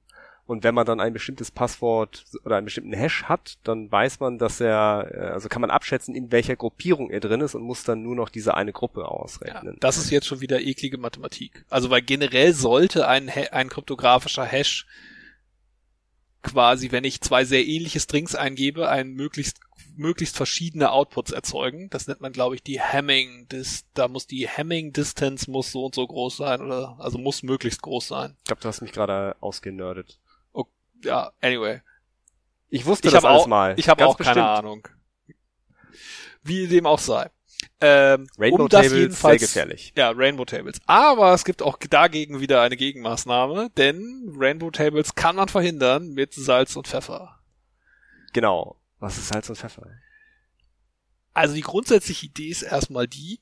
Und wenn man dann ein bestimmtes Passwort oder einen bestimmten Hash hat, dann weiß man, dass er, äh, also kann man abschätzen, in welcher Gruppierung er drin ist und muss dann nur noch diese eine Gruppe ja. ausrechnen. Das ist jetzt schon wieder eklige Mathematik. Also weil generell sollte ein, ein kryptografischer Hash quasi, wenn ich zwei sehr ähnliche Strings eingebe, ein möglichst möglichst verschiedene Outputs erzeugen. Das nennt man, glaube ich, die Hamming. Das, da muss die Hamming Distance muss so und so groß sein oder also muss möglichst groß sein. Ich glaube, du hast mich gerade ausgenördet. Ja, anyway. Ich wusste Ich das alles auch, mal. ich habe auch keine bestimmt. Ahnung. Wie dem auch sei. Ähm, Rainbow um das Tables, sehr gefährlich. Ja, Rainbow Tables. Aber es gibt auch dagegen wieder eine Gegenmaßnahme, denn Rainbow Tables kann man verhindern mit Salz und Pfeffer. Genau. Was ist Salz und Pfeffer? Also die grundsätzliche Idee ist erstmal die,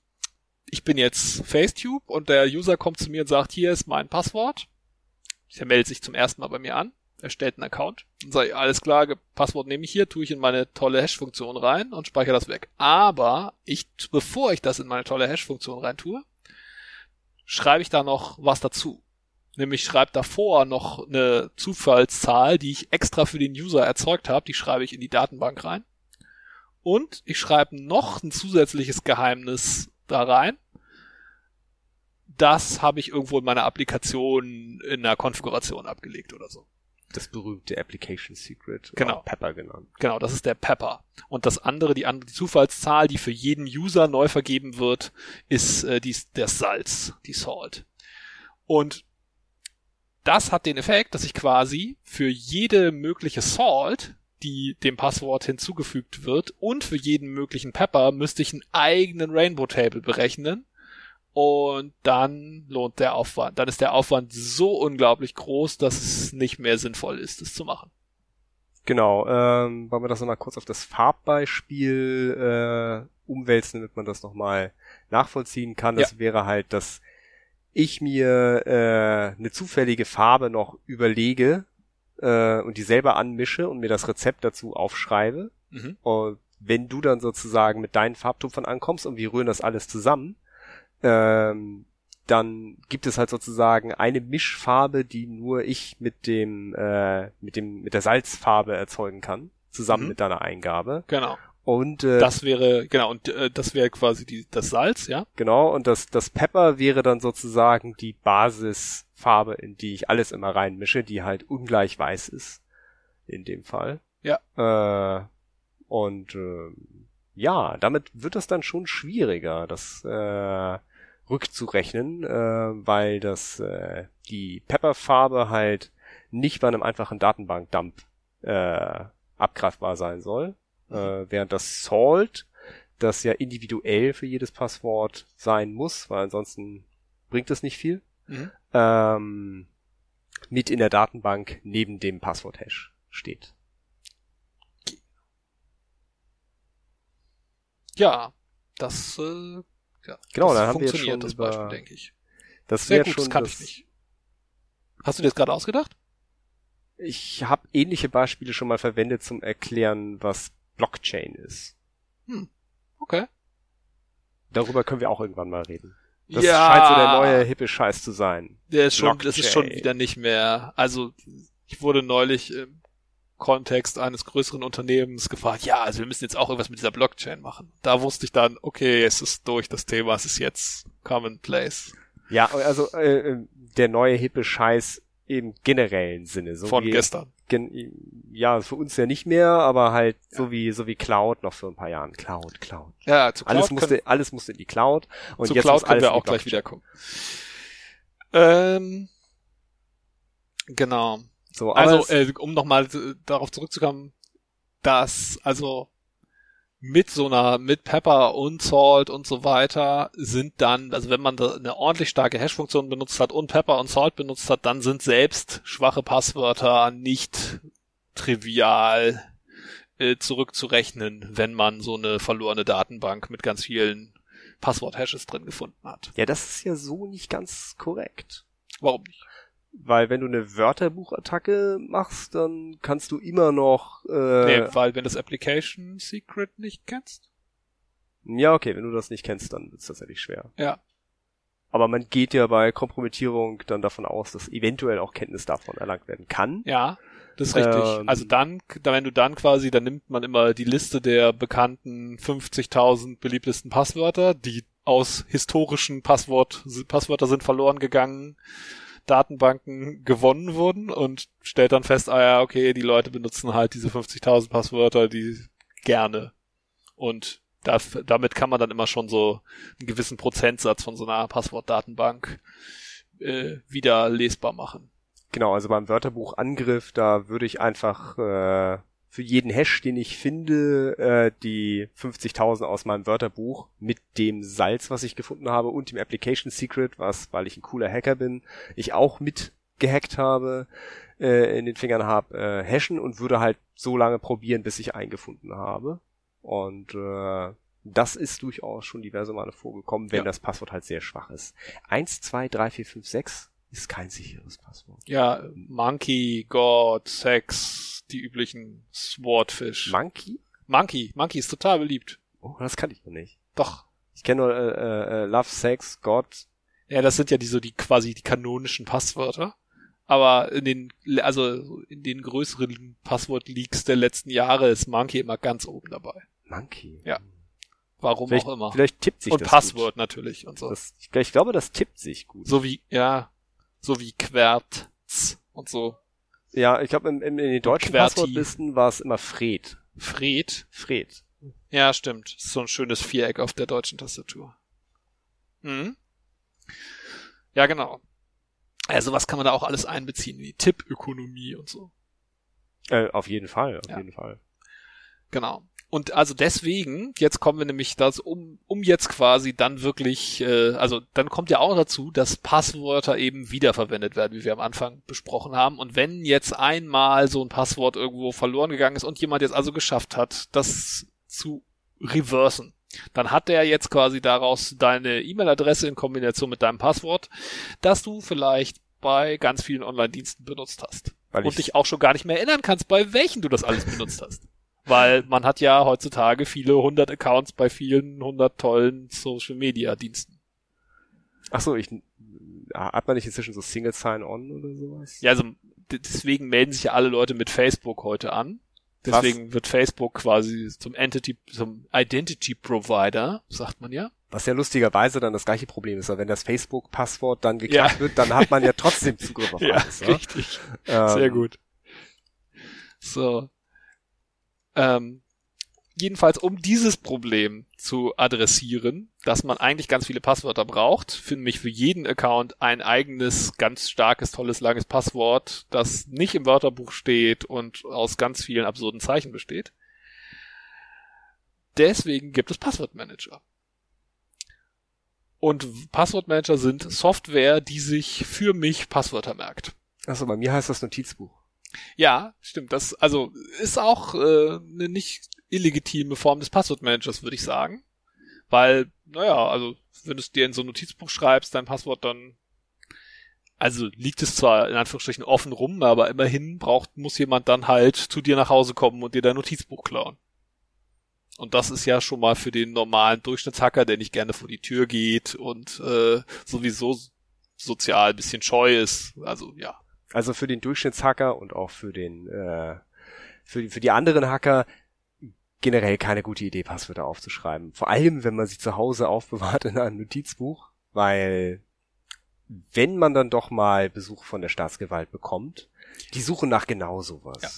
ich bin jetzt Facetube und der User kommt zu mir und sagt, hier ist mein Passwort. Der meldet sich zum ersten Mal bei mir an, erstellt einen Account und sage, alles klar, Passwort nehme ich hier, tue ich in meine tolle Hash-Funktion rein und speichere das weg. Aber ich, bevor ich das in meine tolle Hash-Funktion rein tue, schreibe ich da noch was dazu. Nämlich schreibe davor noch eine Zufallszahl, die ich extra für den User erzeugt habe, die schreibe ich in die Datenbank rein. Und ich schreibe noch ein zusätzliches Geheimnis da rein. Das habe ich irgendwo in meiner Applikation in einer Konfiguration abgelegt oder so. Das berühmte Application Secret. Genau. Oder auch Pepper genannt. Genau, das ist der Pepper. Und das andere, die andere die Zufallszahl, die für jeden User neu vergeben wird, ist äh, die, der Salz, die Salt. Und das hat den Effekt, dass ich quasi für jede mögliche Salt, die dem Passwort hinzugefügt wird, und für jeden möglichen Pepper müsste ich einen eigenen Rainbow Table berechnen. Und dann lohnt der Aufwand. Dann ist der Aufwand so unglaublich groß, dass es nicht mehr sinnvoll ist, es zu machen. Genau, ähm, wollen wir das nochmal kurz auf das Farbbeispiel äh, umwälzen, damit man das nochmal nachvollziehen kann. Das wäre halt, dass ich mir äh, eine zufällige Farbe noch überlege äh, und die selber anmische und mir das Rezept dazu aufschreibe. Mhm. Und wenn du dann sozusagen mit deinen Farbtupfern ankommst und wir rühren das alles zusammen, ähm, dann gibt es halt sozusagen eine Mischfarbe, die nur ich mit dem äh, mit dem mit der Salzfarbe erzeugen kann, zusammen Mhm. mit deiner Eingabe. Genau. Und äh, Das wäre, genau, und äh, das wäre quasi die, das Salz, ja? genau und das das Pepper wäre dann sozusagen die Basisfarbe, in die ich alles immer reinmische, die halt ungleich weiß ist in dem Fall. Ja. Äh, und äh, ja, damit wird das dann schon schwieriger, das äh, rückzurechnen, äh, weil das äh, die Pepperfarbe halt nicht bei einem einfachen Datenbankdump äh, abgreifbar sein soll, äh, während das Salt, das ja individuell für jedes Passwort sein muss, weil ansonsten bringt es nicht viel, Mhm. ähm, mit in der Datenbank neben dem Passwort-Hash steht. Ja, das, äh, ja, Genau, das dann haben wir jetzt schon das über- Beispiel, denke ich. Das Sehr wäre gut, schon das kann ich nicht. Hast du dir das gerade ausgedacht? Ich habe ähnliche Beispiele schon mal verwendet zum Erklären, was Blockchain ist. Okay. Darüber können wir auch irgendwann mal reden. Das ja, scheint so der neue hippe Scheiß zu sein. der ist schon, das ist schon wieder nicht mehr, also, ich wurde neulich im Kontext eines größeren Unternehmens gefragt, ja, also wir müssen jetzt auch irgendwas mit dieser Blockchain machen. Da wusste ich dann, okay, es ist durch das Thema, es ist jetzt commonplace. Ja, also äh, der neue hippe Scheiß im generellen Sinne. So Von wie, gestern. Gen ja, für uns ja nicht mehr, aber halt ja. so wie so wie Cloud noch vor ein paar Jahren. Cloud, Cloud. Ja, zu Cloud alles musste alles musste in die Cloud und zu jetzt Cloud können wir auch gleich wiederkommen. Ähm, genau. So, also äh, um nochmal darauf zurückzukommen, dass also mit so einer, mit Pepper und Salt und so weiter sind dann, also wenn man da eine ordentlich starke Hash-Funktion benutzt hat und Pepper und Salt benutzt hat, dann sind selbst schwache Passwörter nicht trivial äh, zurückzurechnen, wenn man so eine verlorene Datenbank mit ganz vielen Passwort-Hashes drin gefunden hat. Ja, das ist ja so nicht ganz korrekt. Warum nicht? Weil wenn du eine Wörterbuchattacke machst, dann kannst du immer noch. Äh, nee, weil wenn du das Application Secret nicht kennst. Ja, okay, wenn du das nicht kennst, dann ist das tatsächlich schwer. Ja. Aber man geht ja bei Kompromittierung dann davon aus, dass eventuell auch Kenntnis davon erlangt werden kann. Ja, das ist richtig. Ähm, also dann, wenn du dann quasi, dann nimmt man immer die Liste der bekannten 50.000 beliebtesten Passwörter, die aus historischen Passwort, Passwörter sind verloren gegangen Datenbanken gewonnen wurden und stellt dann fest, ah ja, okay, die Leute benutzen halt diese 50.000 Passwörter, die gerne. Und da, damit kann man dann immer schon so einen gewissen Prozentsatz von so einer Passwortdatenbank äh, wieder lesbar machen. Genau, also beim Wörterbuchangriff, da würde ich einfach äh, für jeden Hash, den ich finde, äh, die 50.000 aus meinem Wörterbuch mit dem Salz, was ich gefunden habe und dem Application Secret, was, weil ich ein cooler Hacker bin, ich auch mit gehackt habe, äh, in den Fingern habe, äh, hashen und würde halt so lange probieren, bis ich eingefunden habe. Und äh, das ist durchaus schon diverse Male vorgekommen, wenn ja. das Passwort halt sehr schwach ist. 1, 2, 3, 4, 5, 6 ist kein sicheres Passwort. Ja, Monkey, God, Sex, die üblichen Swordfish. Monkey? Monkey, Monkey ist total beliebt. Oh, das kann ich noch nicht. Doch. Ich kenne nur äh, äh, Love, Sex, God. Ja, das sind ja die so die quasi die kanonischen Passwörter. Aber in den, also in den größeren Passwort-Leaks der letzten Jahre ist Monkey immer ganz oben dabei. Monkey? Ja. Warum vielleicht, auch immer. Vielleicht tippt sich und das Passwort gut. natürlich und so. Das, ich, ich glaube, das tippt sich gut. So wie, ja, so wie Quertz und so. Ja, ich glaube, in, in, in den deutschen. Passwortlisten war es immer Fred. Fred? Fred. Ja, stimmt. So ein schönes Viereck auf der deutschen Tastatur. Mhm. Ja, genau. Also was kann man da auch alles einbeziehen? Die Tippökonomie und so. Äh, auf jeden Fall, auf Ja. jeden Fall. Genau. Und also deswegen, jetzt kommen wir nämlich das, um, um jetzt quasi dann wirklich, äh, also dann kommt ja auch dazu, dass Passwörter eben wiederverwendet werden, wie wir am Anfang besprochen haben. Und wenn jetzt einmal so ein Passwort irgendwo verloren gegangen ist und jemand jetzt also geschafft hat, das zu reversen, dann hat der jetzt quasi daraus deine E-Mail-Adresse in Kombination mit deinem Passwort, das du vielleicht bei ganz vielen Online-Diensten benutzt hast. Weil und ich, dich auch schon gar nicht mehr erinnern kannst, bei welchen du das alles benutzt hast. Weil man hat ja heutzutage viele hundert Accounts bei vielen hundert tollen Social Media Diensten. ach so, ich, hat man nicht inzwischen so Single Sign-On oder sowas? Ja, also deswegen melden sich ja alle Leute mit Facebook heute an. Deswegen wird Facebook quasi zum Entity, zum Identity Provider, sagt man ja. Was ja lustigerweise dann das gleiche Problem ist, weil wenn das Facebook-Passwort dann geknackt wird, dann hat man ja trotzdem Zugriff auf alles. Ja? richtig. Ähm, Sehr gut. So. Ähm, jedenfalls, um dieses Problem zu adressieren, dass man eigentlich ganz viele Passwörter braucht, für mich für jeden Account ein eigenes, ganz starkes, tolles, langes Passwort, das nicht im Wörterbuch steht und aus ganz vielen absurden Zeichen besteht. Deswegen gibt es Passwortmanager. Und Passwortmanager sind Software, die sich für mich Passwörter merkt. Achso, bei mir heißt das Notizbuch. Ja, stimmt. Das also ist auch äh, eine nicht illegitime Form des Passwortmanagers, würde ich sagen. Weil, naja, also wenn du es dir in so ein Notizbuch schreibst, dein Passwort dann also liegt es zwar in Anführungsstrichen offen rum, aber immerhin braucht, muss jemand dann halt zu dir nach Hause kommen und dir dein Notizbuch klauen. Und das ist ja schon mal für den normalen Durchschnittshacker, der nicht gerne vor die Tür geht und äh, sowieso sozial bisschen scheu ist. Also ja. Also für den Durchschnittshacker und auch für den äh, für, für die anderen Hacker generell keine gute Idee, Passwörter aufzuschreiben. Vor allem, wenn man sie zu Hause aufbewahrt in einem Notizbuch, weil wenn man dann doch mal Besuch von der Staatsgewalt bekommt, die suchen nach genau sowas. Ja.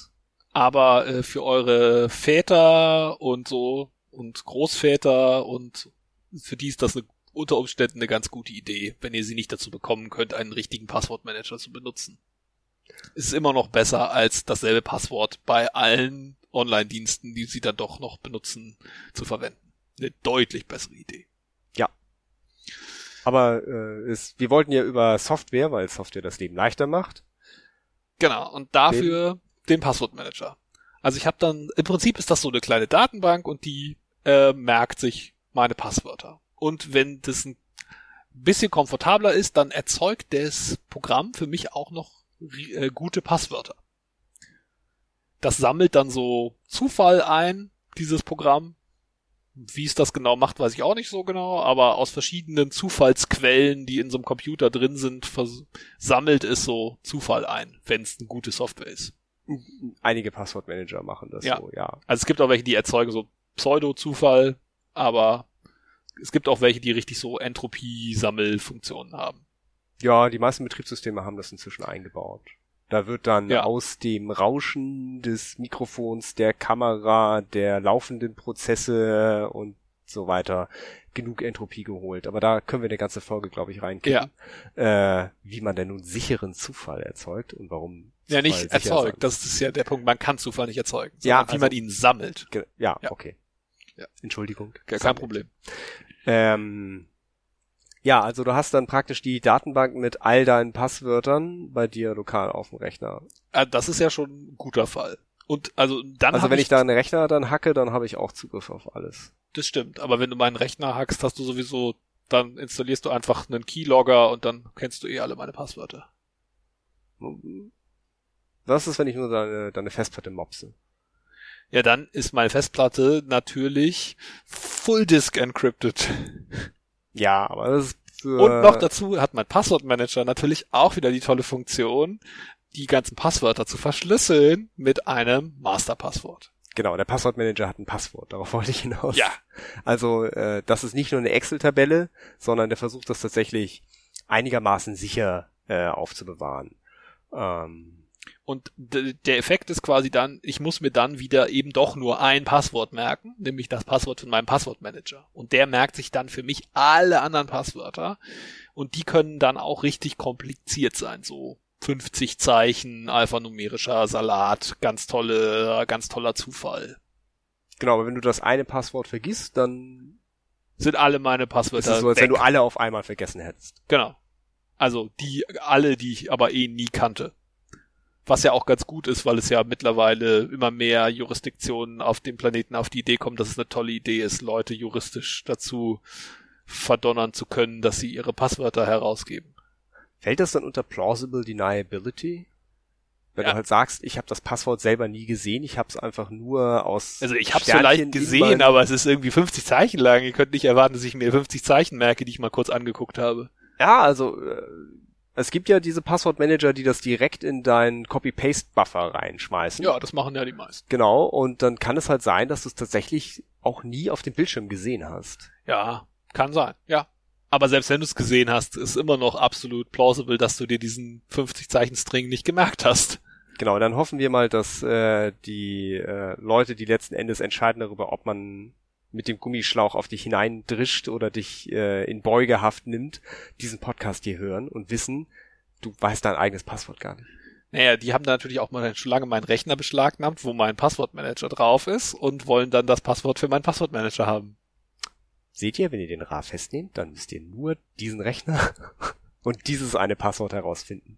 Aber äh, für eure Väter und so und Großväter und für die ist das eine, unter Umständen eine ganz gute Idee, wenn ihr sie nicht dazu bekommen könnt, einen richtigen Passwortmanager zu benutzen. Ist immer noch besser als dasselbe Passwort bei allen Online-Diensten, die sie dann doch noch benutzen, zu verwenden. Eine deutlich bessere Idee. Ja. Aber äh, ist, wir wollten ja über Software, weil Software das Leben leichter macht. Genau, und dafür den, den Passwortmanager. Also ich habe dann, im Prinzip ist das so eine kleine Datenbank und die äh, merkt sich meine Passwörter. Und wenn das ein bisschen komfortabler ist, dann erzeugt das Programm für mich auch noch äh, gute Passwörter. Das sammelt dann so Zufall ein, dieses Programm. Wie es das genau macht, weiß ich auch nicht so genau, aber aus verschiedenen Zufallsquellen, die in so einem Computer drin sind, sammelt es so Zufall ein, wenn es eine gute Software ist. Einige Passwortmanager machen das ja. so, ja. Also es gibt auch welche, die erzeugen so Pseudo-Zufall, aber es gibt auch welche, die richtig so Entropie-Sammelfunktionen haben. Ja, die meisten Betriebssysteme haben das inzwischen eingebaut. Da wird dann ja. aus dem Rauschen des Mikrofons, der Kamera, der laufenden Prozesse und so weiter genug Entropie geholt. Aber da können wir eine ganze Folge, glaube ich, reinkippen. Ja. Äh, wie man denn nun sicheren Zufall erzeugt und warum. Ja, nicht erzeugt. Das ist ja der Punkt. Man kann Zufall nicht erzeugen. Ja, wie also, man ihn sammelt. Ja, ja. okay. Ja. Entschuldigung. Kein sammelt. Problem. Ähm, ja, also du hast dann praktisch die Datenbank mit all deinen Passwörtern bei dir lokal auf dem Rechner. Ah, das ist ja schon ein guter Fall. Und also dann Also wenn ich, ich da einen Rechner dann hacke, dann habe ich auch Zugriff auf alles. Das stimmt, aber wenn du meinen Rechner hackst, hast du sowieso dann installierst du einfach einen Keylogger und dann kennst du eh alle meine Passwörter. Was ist, wenn ich nur deine, deine Festplatte mopse? Ja, dann ist meine Festplatte natürlich Full Disk encrypted. Ja, aber das ist und noch dazu hat mein Passwortmanager natürlich auch wieder die tolle Funktion, die ganzen Passwörter zu verschlüsseln mit einem Masterpasswort. Genau, der Passwortmanager hat ein Passwort, darauf wollte ich hinaus. Ja. Also äh, das ist nicht nur eine Excel-Tabelle, sondern der versucht das tatsächlich einigermaßen sicher äh, aufzubewahren. Ähm, und der Effekt ist quasi dann, ich muss mir dann wieder eben doch nur ein Passwort merken, nämlich das Passwort von meinem Passwortmanager. Und der merkt sich dann für mich alle anderen Passwörter. Und die können dann auch richtig kompliziert sein, so 50 Zeichen, alphanumerischer Salat, ganz tolle, ganz toller Zufall. Genau, aber wenn du das eine Passwort vergisst, dann sind alle meine Passwörter. Es ist so, als weg. wenn du alle auf einmal vergessen hättest. Genau. Also die, alle, die ich aber eh nie kannte. Was ja auch ganz gut ist, weil es ja mittlerweile immer mehr Jurisdiktionen auf dem Planeten auf die Idee kommen, dass es eine tolle Idee ist, Leute juristisch dazu verdonnern zu können, dass sie ihre Passwörter herausgeben. Fällt das dann unter plausible deniability? Wenn ja. du halt sagst, ich habe das Passwort selber nie gesehen, ich habe es einfach nur aus Also ich habe es vielleicht gesehen, aber es ist irgendwie 50 Zeichen lang. Ihr könnt nicht erwarten, dass ich mir 50 Zeichen merke, die ich mal kurz angeguckt habe. Ja, also äh, es gibt ja diese Passwortmanager, die das direkt in deinen Copy-Paste-Buffer reinschmeißen. Ja, das machen ja die meisten. Genau, und dann kann es halt sein, dass du es tatsächlich auch nie auf dem Bildschirm gesehen hast. Ja, kann sein, ja. Aber selbst wenn du es gesehen hast, ist immer noch absolut plausible, dass du dir diesen 50 Zeichen String nicht gemerkt hast. Genau, dann hoffen wir mal, dass äh, die äh, Leute, die letzten Endes entscheiden darüber, ob man mit dem Gummischlauch auf dich hineindrischt oder dich äh, in Beugehaft nimmt, diesen Podcast hier hören und wissen, du weißt dein eigenes Passwort gar nicht. Naja, die haben da natürlich auch mal schon lange meinen Rechner beschlagnahmt, wo mein Passwortmanager drauf ist und wollen dann das Passwort für meinen Passwortmanager haben. Seht ihr, wenn ihr den RAR festnehmt, dann müsst ihr nur diesen Rechner und dieses eine Passwort herausfinden.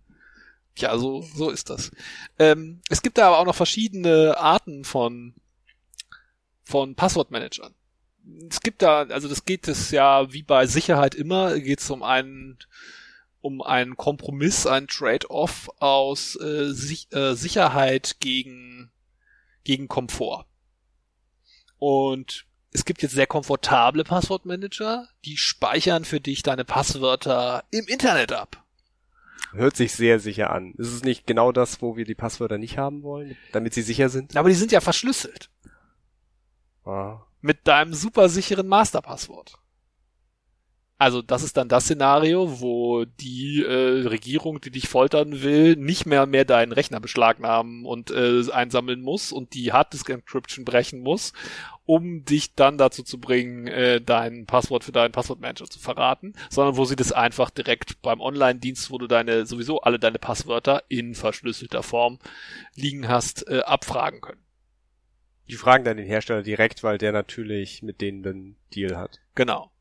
Ja, so, so ist das. Ähm, es gibt da aber auch noch verschiedene Arten von, von Passwortmanagern es gibt da, also das geht es ja wie bei Sicherheit immer, geht es um einen um einen Kompromiss, einen Trade-off aus äh, sich, äh, Sicherheit gegen gegen Komfort. Und es gibt jetzt sehr komfortable Passwortmanager, die speichern für dich deine Passwörter im Internet ab. hört sich sehr sicher an. Ist es nicht genau das, wo wir die Passwörter nicht haben wollen, damit sie sicher sind? Aber die sind ja verschlüsselt. Ah. Mit deinem super sicheren Masterpasswort. Also das ist dann das Szenario, wo die äh, Regierung, die dich foltern will, nicht mehr mehr deinen Rechner beschlagnahmen und äh, einsammeln muss und die Harddisk Encryption brechen muss, um dich dann dazu zu bringen, äh, dein Passwort für deinen Passwortmanager zu verraten, sondern wo sie das einfach direkt beim Online-Dienst, wo du deine sowieso alle deine Passwörter in verschlüsselter Form liegen hast, äh, abfragen können. Die fragen dann den Hersteller direkt, weil der natürlich mit denen den Deal hat. Genau.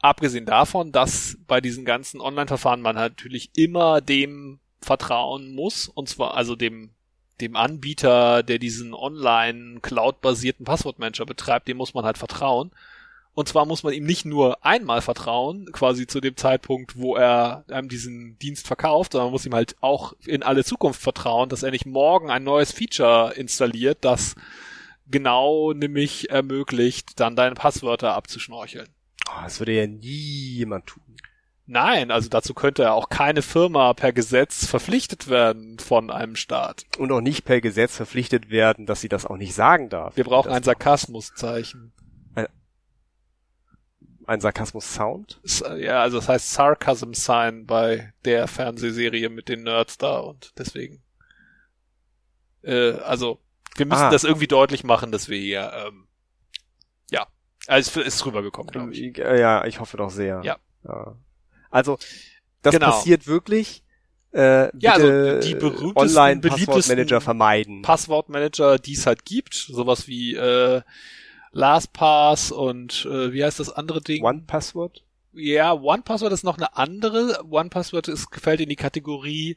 Abgesehen davon, dass bei diesen ganzen Online-Verfahren man natürlich immer dem vertrauen muss, und zwar also dem dem Anbieter, der diesen online Cloud-basierten Passwortmanager betreibt, dem muss man halt vertrauen. Und zwar muss man ihm nicht nur einmal vertrauen, quasi zu dem Zeitpunkt, wo er einem diesen Dienst verkauft, sondern man muss ihm halt auch in alle Zukunft vertrauen, dass er nicht morgen ein neues Feature installiert, das genau nämlich ermöglicht, dann deine Passwörter abzuschnorcheln. Oh, das würde ja nie jemand tun. Nein, also dazu könnte ja auch keine Firma per Gesetz verpflichtet werden von einem Staat. Und auch nicht per Gesetz verpflichtet werden, dass sie das auch nicht sagen darf. Wir brauchen ein Sarkasmuszeichen. Ein Sarkasmus-Sound? S- Ja, also das heißt Sarcasm Sign bei der Fernsehserie mit den Nerds da und deswegen. Äh, also, wir müssen Ah. das irgendwie deutlich machen, dass wir hier, ähm, ja, also es ist rübergekommen, glaube ich. Äh, Ja, ich hoffe doch sehr. Ja. ja. Also, das Genau. passiert wirklich. Äh, Ja, also die berühmtesten, Online-Passwortmanager beliebtesten vermeiden. Passwortmanager, die es halt gibt, sowas wie äh, LastPass und äh, wie heißt das andere Ding? One-Password? Ja, OnePassword ist noch eine andere. OnePassword ist, fällt in die Kategorie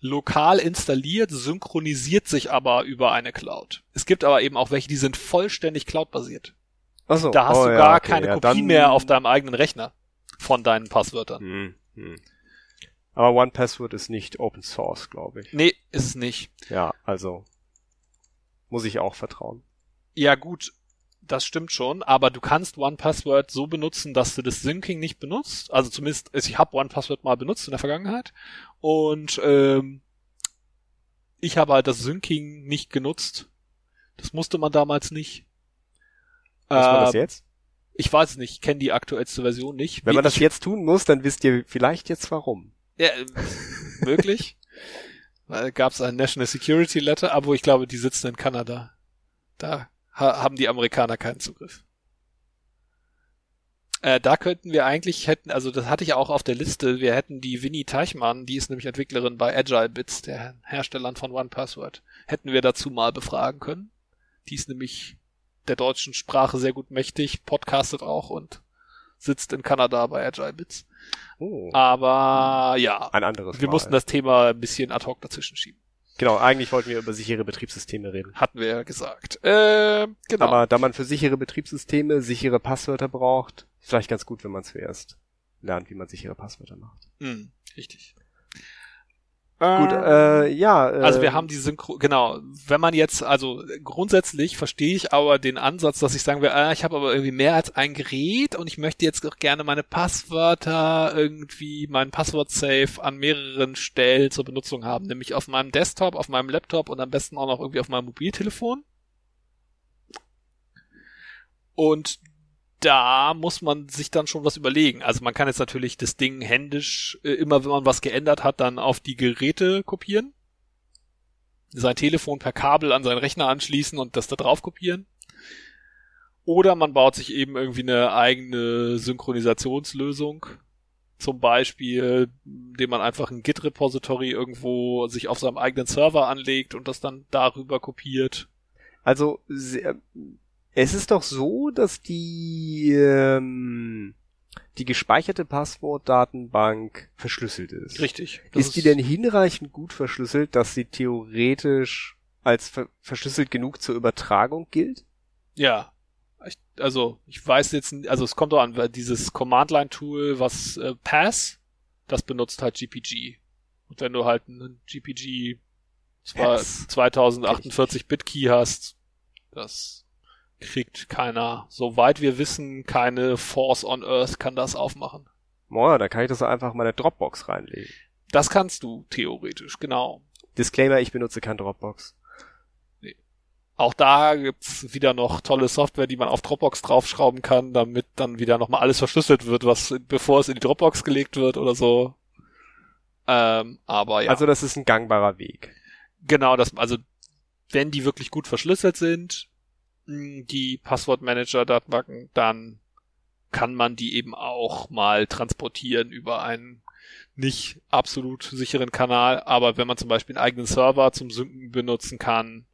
lokal installiert, synchronisiert sich aber über eine Cloud. Es gibt aber eben auch welche, die sind vollständig cloud-basiert. Achso. Da hast oh, du ja, gar okay, keine ja, Kopie mehr auf deinem eigenen Rechner von deinen Passwörtern. Hm, hm. Aber One-Password ist nicht Open Source, glaube ich. Nee, ist es nicht. Ja, also muss ich auch vertrauen. Ja gut, das stimmt schon, aber du kannst OnePassword so benutzen, dass du das Syncing nicht benutzt. Also zumindest, ich habe OnePassword mal benutzt in der Vergangenheit und ähm, ich habe halt das Syncing nicht genutzt. Das musste man damals nicht. Muss man das Ähm, jetzt? Ich weiß es nicht, ich kenne die aktuellste Version nicht. Wenn man das jetzt tun muss, dann wisst ihr vielleicht jetzt warum. ja, äh, möglich. Gab es ein National Security Letter, aber ich glaube, die sitzen in Kanada. Da ha haben die Amerikaner keinen Zugriff. Äh, da könnten wir eigentlich hätten, also das hatte ich auch auf der Liste, wir hätten die Winnie Teichmann, die ist nämlich Entwicklerin bei Agile Bits, der Herstellern von OnePassword, hätten wir dazu mal befragen können. Die ist nämlich der deutschen Sprache sehr gut mächtig, podcastet auch und sitzt in Kanada bei Agile Bits. Oh, Aber ja, ein anderes wir Mal. mussten das Thema ein bisschen ad hoc dazwischen schieben. Genau, eigentlich wollten wir über sichere Betriebssysteme reden. Hatten wir ja gesagt. Äh, genau. Aber da man für sichere Betriebssysteme sichere Passwörter braucht, ist vielleicht ganz gut, wenn man zuerst lernt, wie man sichere Passwörter macht. Hm, richtig. Gut, äh, ja. Äh, Also wir haben die Synchro, genau, wenn man jetzt, also grundsätzlich verstehe ich aber den Ansatz, dass ich sagen will, ah, ich habe aber irgendwie mehr als ein Gerät und ich möchte jetzt auch gerne meine Passwörter irgendwie, mein Passwort-Safe an mehreren Stellen zur Benutzung haben, nämlich auf meinem Desktop, auf meinem Laptop und am besten auch noch irgendwie auf meinem Mobiltelefon. Und da muss man sich dann schon was überlegen. Also man kann jetzt natürlich das Ding händisch, äh, immer wenn man was geändert hat, dann auf die Geräte kopieren. Sein Telefon per Kabel an seinen Rechner anschließen und das da drauf kopieren. Oder man baut sich eben irgendwie eine eigene Synchronisationslösung. Zum Beispiel, indem man einfach ein Git-Repository irgendwo sich auf seinem eigenen Server anlegt und das dann darüber kopiert. Also sehr, es ist doch so, dass die ähm, die gespeicherte Passwortdatenbank verschlüsselt ist. Richtig. Ist die denn hinreichend gut verschlüsselt, dass sie theoretisch als ver verschlüsselt genug zur Übertragung gilt? Ja. Ich, also, ich weiß jetzt, also es kommt doch an, weil dieses Command-Line-Tool, was äh, Pass, das benutzt halt GPG. Und wenn du halt einen GPG zwar Pass. 2048-Bit-Key hast, das kriegt keiner, soweit wir wissen, keine Force on Earth kann das aufmachen. Boah, da kann ich das einfach in meine Dropbox reinlegen. Das kannst du theoretisch, genau. Disclaimer, ich benutze kein Dropbox. Auch da gibt's wieder noch tolle Software, die man auf Dropbox draufschrauben kann, damit dann wieder nochmal alles verschlüsselt wird, was bevor es in die Dropbox gelegt wird oder so. Ähm, aber ja. Also das ist ein gangbarer Weg. Genau, das, also wenn die wirklich gut verschlüsselt sind, die Passwortmanager-Datenbanken, dann kann man die eben auch mal transportieren über einen nicht absolut sicheren Kanal. Aber wenn man zum Beispiel einen eigenen Server zum Synken benutzen kann,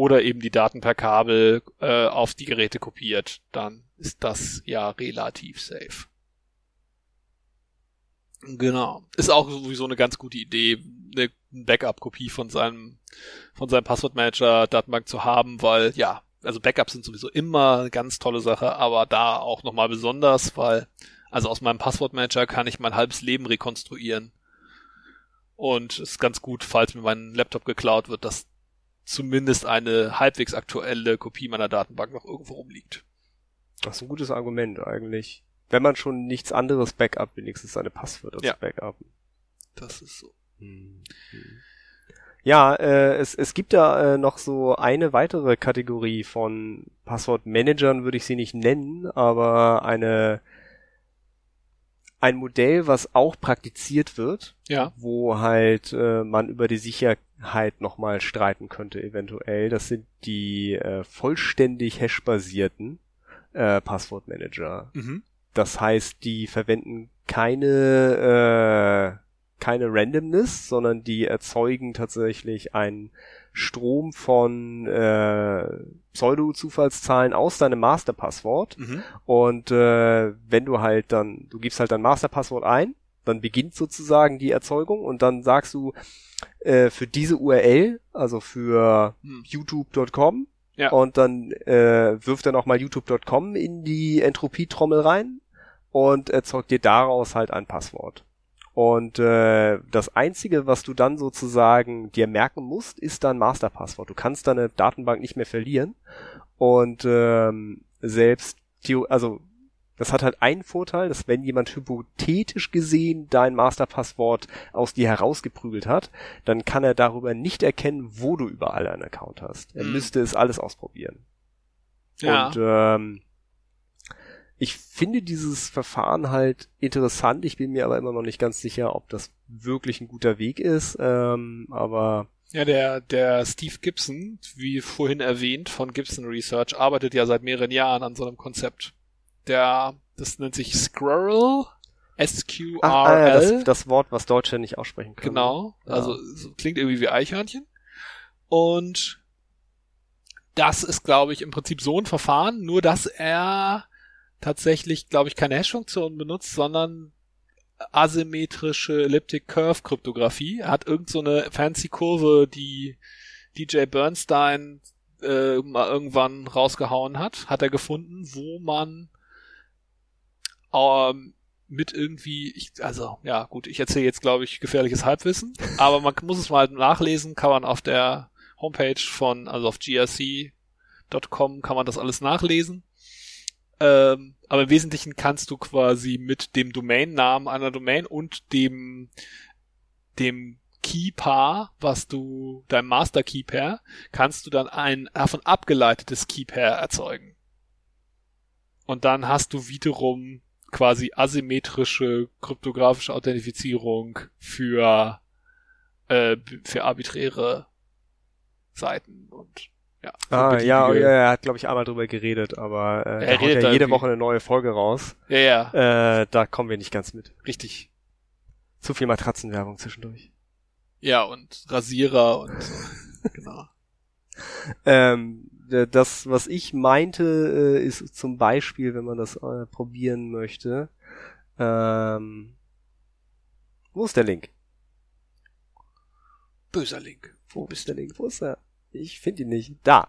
oder eben die Daten per Kabel äh, auf die Geräte kopiert, dann ist das ja relativ safe. Genau. Ist auch sowieso eine ganz gute Idee, eine Backup-Kopie von seinem, von seinem Passwortmanager Datenbank zu haben, weil ja, also Backups sind sowieso immer eine ganz tolle Sache, aber da auch nochmal besonders, weil, also aus meinem Passwortmanager kann ich mein halbes Leben rekonstruieren. Und es ist ganz gut, falls mir mein Laptop geklaut wird, dass zumindest eine halbwegs aktuelle Kopie meiner Datenbank noch irgendwo rumliegt. Das ist ein gutes Argument eigentlich. Wenn man schon nichts anderes Backup, wenigstens seine Passwörter ja. Backup. Das ist so. Hm. Ja, äh, es, es gibt da äh, noch so eine weitere Kategorie von Passwortmanagern, würde ich sie nicht nennen, aber eine ein Modell, was auch praktiziert wird, ja. wo halt äh, man über die Sicherheit nochmal streiten könnte eventuell. Das sind die äh, vollständig hash-basierten äh, Passwortmanager. Mhm. Das heißt, die verwenden keine äh, keine Randomness, sondern die erzeugen tatsächlich einen Strom von äh, Pseudo-Zufallszahlen aus deinem Masterpasswort. Mhm. Und äh, wenn du halt dann, du gibst halt dein Masterpasswort ein, dann beginnt sozusagen die Erzeugung und dann sagst du äh, für diese URL, also für Hm. youtube.com, Ja. und dann äh, wirft er nochmal youtube.com in die Entropietrommel rein und erzeugt dir daraus halt ein Passwort. Und äh, das Einzige, was du dann sozusagen dir merken musst, ist dein Masterpasswort. Du kannst deine Datenbank nicht mehr verlieren. Und ähm, selbst, also das hat halt einen Vorteil, dass wenn jemand hypothetisch gesehen dein Masterpasswort aus dir herausgeprügelt hat, dann kann er darüber nicht erkennen, wo du überall einen Account hast. Er Hm. müsste es alles ausprobieren. Ja. Und ähm, ich finde dieses Verfahren halt interessant. Ich bin mir aber immer noch nicht ganz sicher, ob das wirklich ein guter Weg ist. Ähm, aber Ja, der, der Steve Gibson, wie vorhin erwähnt, von Gibson Research, arbeitet ja seit mehreren Jahren an so einem Konzept. Der, das nennt sich Squirrel, S-Q-R-L. ah, ja, das, das Wort, was Deutsche nicht aussprechen können. Genau. Ja. Also so, klingt irgendwie wie Eichhörnchen. Und das ist, glaube ich, im Prinzip so ein Verfahren, nur dass er tatsächlich, glaube ich, keine Hash-Funktion benutzt, sondern asymmetrische Elliptic Curve Kryptographie. Er hat irgend so eine fancy Kurve, die DJ Bernstein äh, mal irgendwann rausgehauen hat, hat er gefunden, wo man ähm, mit irgendwie, ich, also ja gut, ich erzähle jetzt glaube ich gefährliches Halbwissen, aber man muss es mal nachlesen, kann man auf der Homepage von, also auf grc.com kann man das alles nachlesen. Ähm, aber im Wesentlichen kannst du quasi mit dem Domainnamen einer Domain und dem dem Key-Paar, was du, dein Master Key-Pair, kannst du dann ein davon abgeleitetes Key-Pair erzeugen. Und dann hast du wiederum quasi asymmetrische kryptografische Authentifizierung für, äh, für arbiträre Seiten und ja. für Ah, ja, ja, beliebige- er hat, glaube ich, einmal drüber geredet, aber äh, Er haut redet ja da jede Woche eine neue Folge raus. ja, ja, Äh, da kommen wir nicht ganz mit. richtig. Zu viel Matratzenwerbung zwischendurch. Ja, und Rasierer und so. genau. Ähm, das, was ich meinte, äh, ist zum Beispiel, wenn man das äh, probieren möchte. Ähm, wo ist der Link? Böser Link. Wo ist der Link? Wo ist er? Ich finde ihn nicht. Da.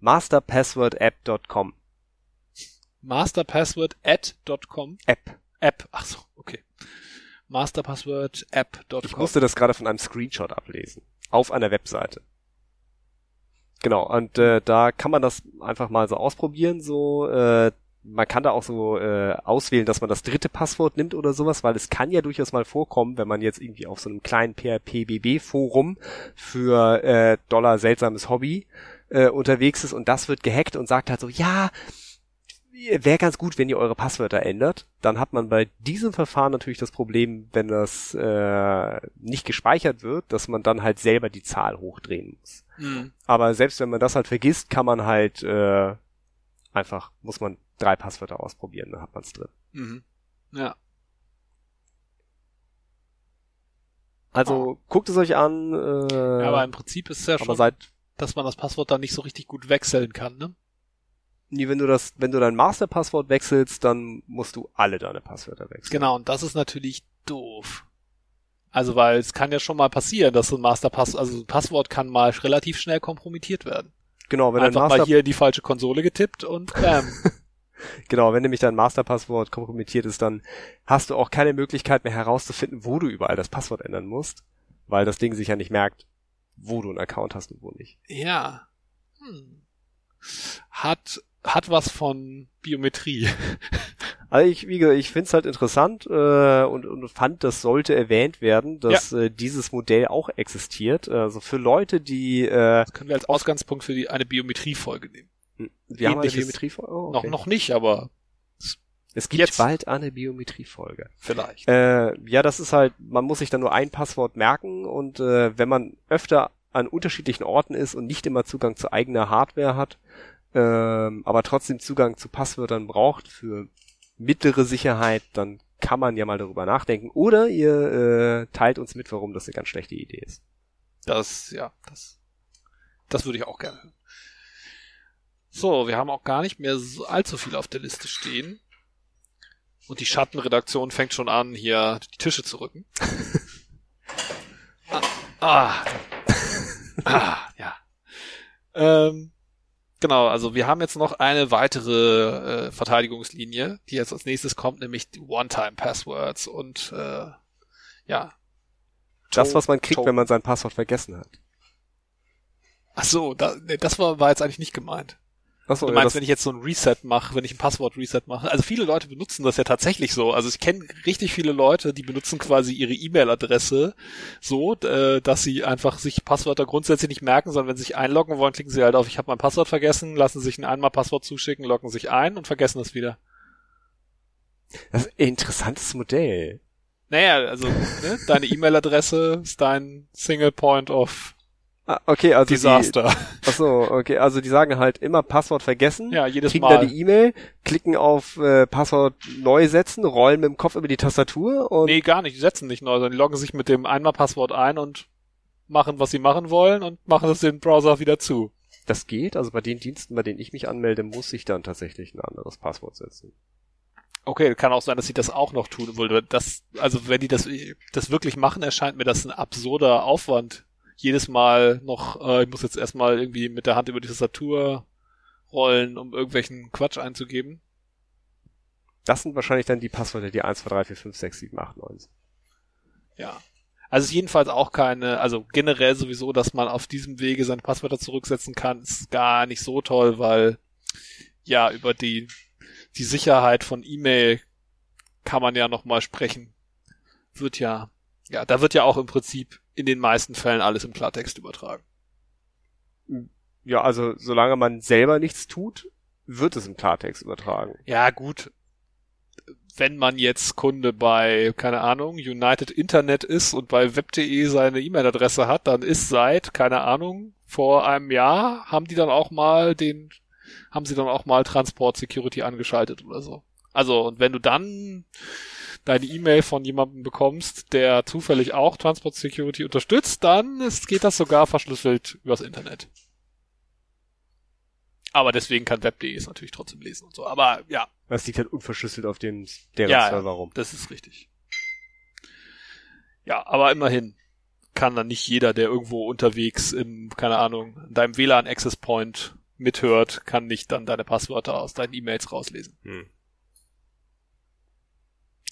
Masterpasswordapp.com. Masterpasswordapp.com App. App. Ach so, okay. Masterpasswordapp.com. Ich musste das gerade von einem Screenshot ablesen. Auf einer Webseite. Genau, und äh, da kann man das einfach mal so ausprobieren. So, äh, man kann da auch so äh, auswählen, dass man das dritte Passwort nimmt oder sowas, weil es kann ja durchaus mal vorkommen, wenn man jetzt irgendwie auf so einem kleinen PHP-BB-Forum für äh, Dollar seltsames Hobby äh, unterwegs ist und das wird gehackt und sagt halt so, ja, wäre ganz gut, wenn ihr eure Passwörter ändert. Dann hat man bei diesem Verfahren natürlich das Problem, wenn das äh, nicht gespeichert wird, dass man dann halt selber die Zahl hochdrehen muss. Mhm. Aber selbst wenn man das halt vergisst, kann man halt äh, einfach, muss man drei Passwörter ausprobieren, dann hat man es drin. Mhm. Ja. Also oh. guckt es euch an. Äh, ja, aber im Prinzip ist es ja schon, seit, dass man das Passwort dann nicht so richtig gut wechseln kann, ne? Nee, wenn du das, wenn du dein Masterpasswort wechselst, dann musst du alle deine Passwörter wechseln. Genau, und das ist natürlich doof. Also, weil es kann ja schon mal passieren, dass so ein Masterpass, also ein Passwort kann mal relativ schnell kompromittiert werden. Genau, wenn Einfach dein Master mal hier die falsche Konsole getippt und bam. genau, wenn nämlich dein Masterpasswort kompromittiert ist, dann hast du auch keine Möglichkeit mehr herauszufinden, wo du überall das Passwort ändern musst, weil das Ding sich ja nicht merkt, wo du einen Account hast und wo nicht. Ja. Hm. Hat hat was von Biometrie. Also ich, wie gesagt, ich finde es halt interessant äh, und, und fand, das sollte erwähnt werden, dass ja. äh, dieses Modell auch existiert. Also für Leute, die äh, das können wir als Ausgangspunkt für die, eine Biometrie-Folge nehmen. Wir haben eine Biometrie-Folge? Oh, okay. Noch, noch nicht, aber es gibt Jetzt. bald eine Biometrie-Folge. Vielleicht. Äh, ja, das ist halt, man muss sich dann nur ein Passwort merken und äh, wenn man öfter an unterschiedlichen Orten ist und nicht immer Zugang zu eigener Hardware hat, ähm, aber trotzdem Zugang zu Passwörtern braucht für mittlere Sicherheit, dann kann man ja mal darüber nachdenken. Oder ihr äh, teilt uns mit, warum das eine ganz schlechte Idee ist. Das, ja, das, das würde ich auch gerne hören. So, wir haben auch gar nicht mehr so allzu viel auf der Liste stehen. Und die Schattenredaktion fängt schon an, hier die Tische zu rücken. ah, ah, ah, ja. Ähm, Genau, also wir haben jetzt noch eine weitere äh, Verteidigungslinie, die jetzt als nächstes kommt, nämlich die One-Time-Passwords und äh, ja. Das, was man kriegt, wenn man sein Passwort vergessen hat. Ach so, da, nee, das war, war jetzt eigentlich nicht gemeint. Achso, du meinst, ja, wenn ich jetzt so ein Reset mache, wenn ich ein Passwort-Reset mache. Also viele Leute benutzen das ja tatsächlich so. Also ich kenne richtig viele Leute, die benutzen quasi ihre E-Mail-Adresse so, äh, dass sie einfach sich Passwörter grundsätzlich nicht merken, sondern wenn sie sich einloggen wollen, klicken sie halt auf, ich habe mein Passwort vergessen, lassen sich ein einmal Passwort zuschicken, loggen sich ein und vergessen es wieder. Das ist ein interessantes Modell. Naja, also ne, deine E-Mail-Adresse ist dein Single Point of Ah, okay, also Desaster. Die, ach so, okay, also die sagen halt immer Passwort vergessen. Ja, jedes kriegen Mal. da die E-Mail, klicken auf äh, Passwort neu setzen, rollen mit dem Kopf über die Tastatur und Nee, gar nicht, die setzen nicht neu, sondern die loggen sich mit dem einmal Passwort ein und machen, was sie machen wollen und machen es den Browser wieder zu. Das geht, also bei den Diensten, bei denen ich mich anmelde, muss ich dann tatsächlich ein anderes Passwort setzen. Okay, kann auch sein, dass sie das auch noch tun wollen. Das, also wenn die das, das wirklich machen, erscheint mir das ein absurder Aufwand jedes Mal noch, äh, ich muss jetzt erstmal irgendwie mit der Hand über die Tastatur rollen, um irgendwelchen Quatsch einzugeben. Das sind wahrscheinlich dann die Passwörter, die 1, 2, 3, 4, 5, 6, 7, 8, 9 Ja. Also ist jedenfalls auch keine, also generell sowieso, dass man auf diesem Wege seine Passwörter zurücksetzen kann, ist gar nicht so toll, weil ja, über die, die Sicherheit von E-Mail kann man ja nochmal sprechen. Wird ja, ja, da wird ja auch im Prinzip in den meisten Fällen alles im Klartext übertragen. Ja, also solange man selber nichts tut, wird es im Klartext übertragen. Ja, gut. Wenn man jetzt Kunde bei, keine Ahnung, United Internet ist und bei web.de seine E-Mail-Adresse hat, dann ist seit, keine Ahnung, vor einem Jahr haben die dann auch mal den, haben sie dann auch mal Transport Security angeschaltet oder so. Also, und wenn du dann deine E-Mail von jemandem bekommst, der zufällig auch Transport Security unterstützt, dann ist, geht das sogar verschlüsselt übers Internet. Aber deswegen kann Web.de es natürlich trotzdem lesen und so. Aber ja. Das liegt halt unverschlüsselt auf dem deren ja, Server rum. Das ist richtig. Ja, aber immerhin kann dann nicht jeder, der irgendwo unterwegs im, keine Ahnung, in deinem WLAN Access Point mithört, kann nicht dann deine Passwörter aus deinen E-Mails rauslesen. Hm.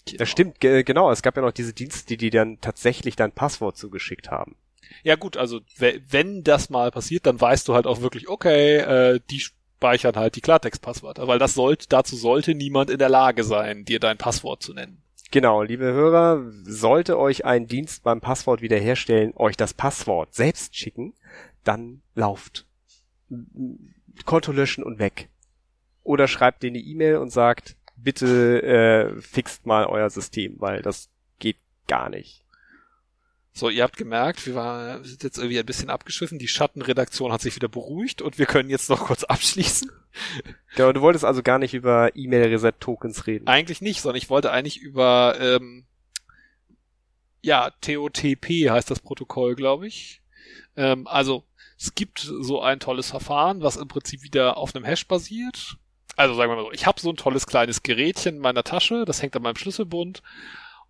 Genau. Das stimmt, genau. Es gab ja noch diese Dienste, die, die dann tatsächlich dein Passwort zugeschickt haben. Ja gut, also wenn das mal passiert, dann weißt du halt auch wirklich, okay, äh, die speichern halt die Klartext-Passwörter, weil das sollte, dazu sollte niemand in der Lage sein, dir dein Passwort zu nennen. Genau, liebe Hörer, sollte euch ein Dienst beim Passwort wiederherstellen, euch das Passwort selbst schicken, dann lauft. Konto löschen und weg. Oder schreibt denen eine E-Mail und sagt, bitte äh, fixt mal euer System, weil das geht gar nicht. So, ihr habt gemerkt, wir, war, wir sind jetzt irgendwie ein bisschen abgeschwiffen. Die Schattenredaktion hat sich wieder beruhigt und wir können jetzt noch kurz abschließen. Genau, du wolltest also gar nicht über E-Mail-Reset-Tokens reden. Eigentlich nicht, sondern ich wollte eigentlich über ähm, ja, TOTP heißt das Protokoll, glaube ich. Ähm, also es gibt so ein tolles Verfahren, was im Prinzip wieder auf einem Hash basiert. Also sagen wir mal so, ich habe so ein tolles kleines Gerätchen in meiner Tasche, das hängt an meinem Schlüsselbund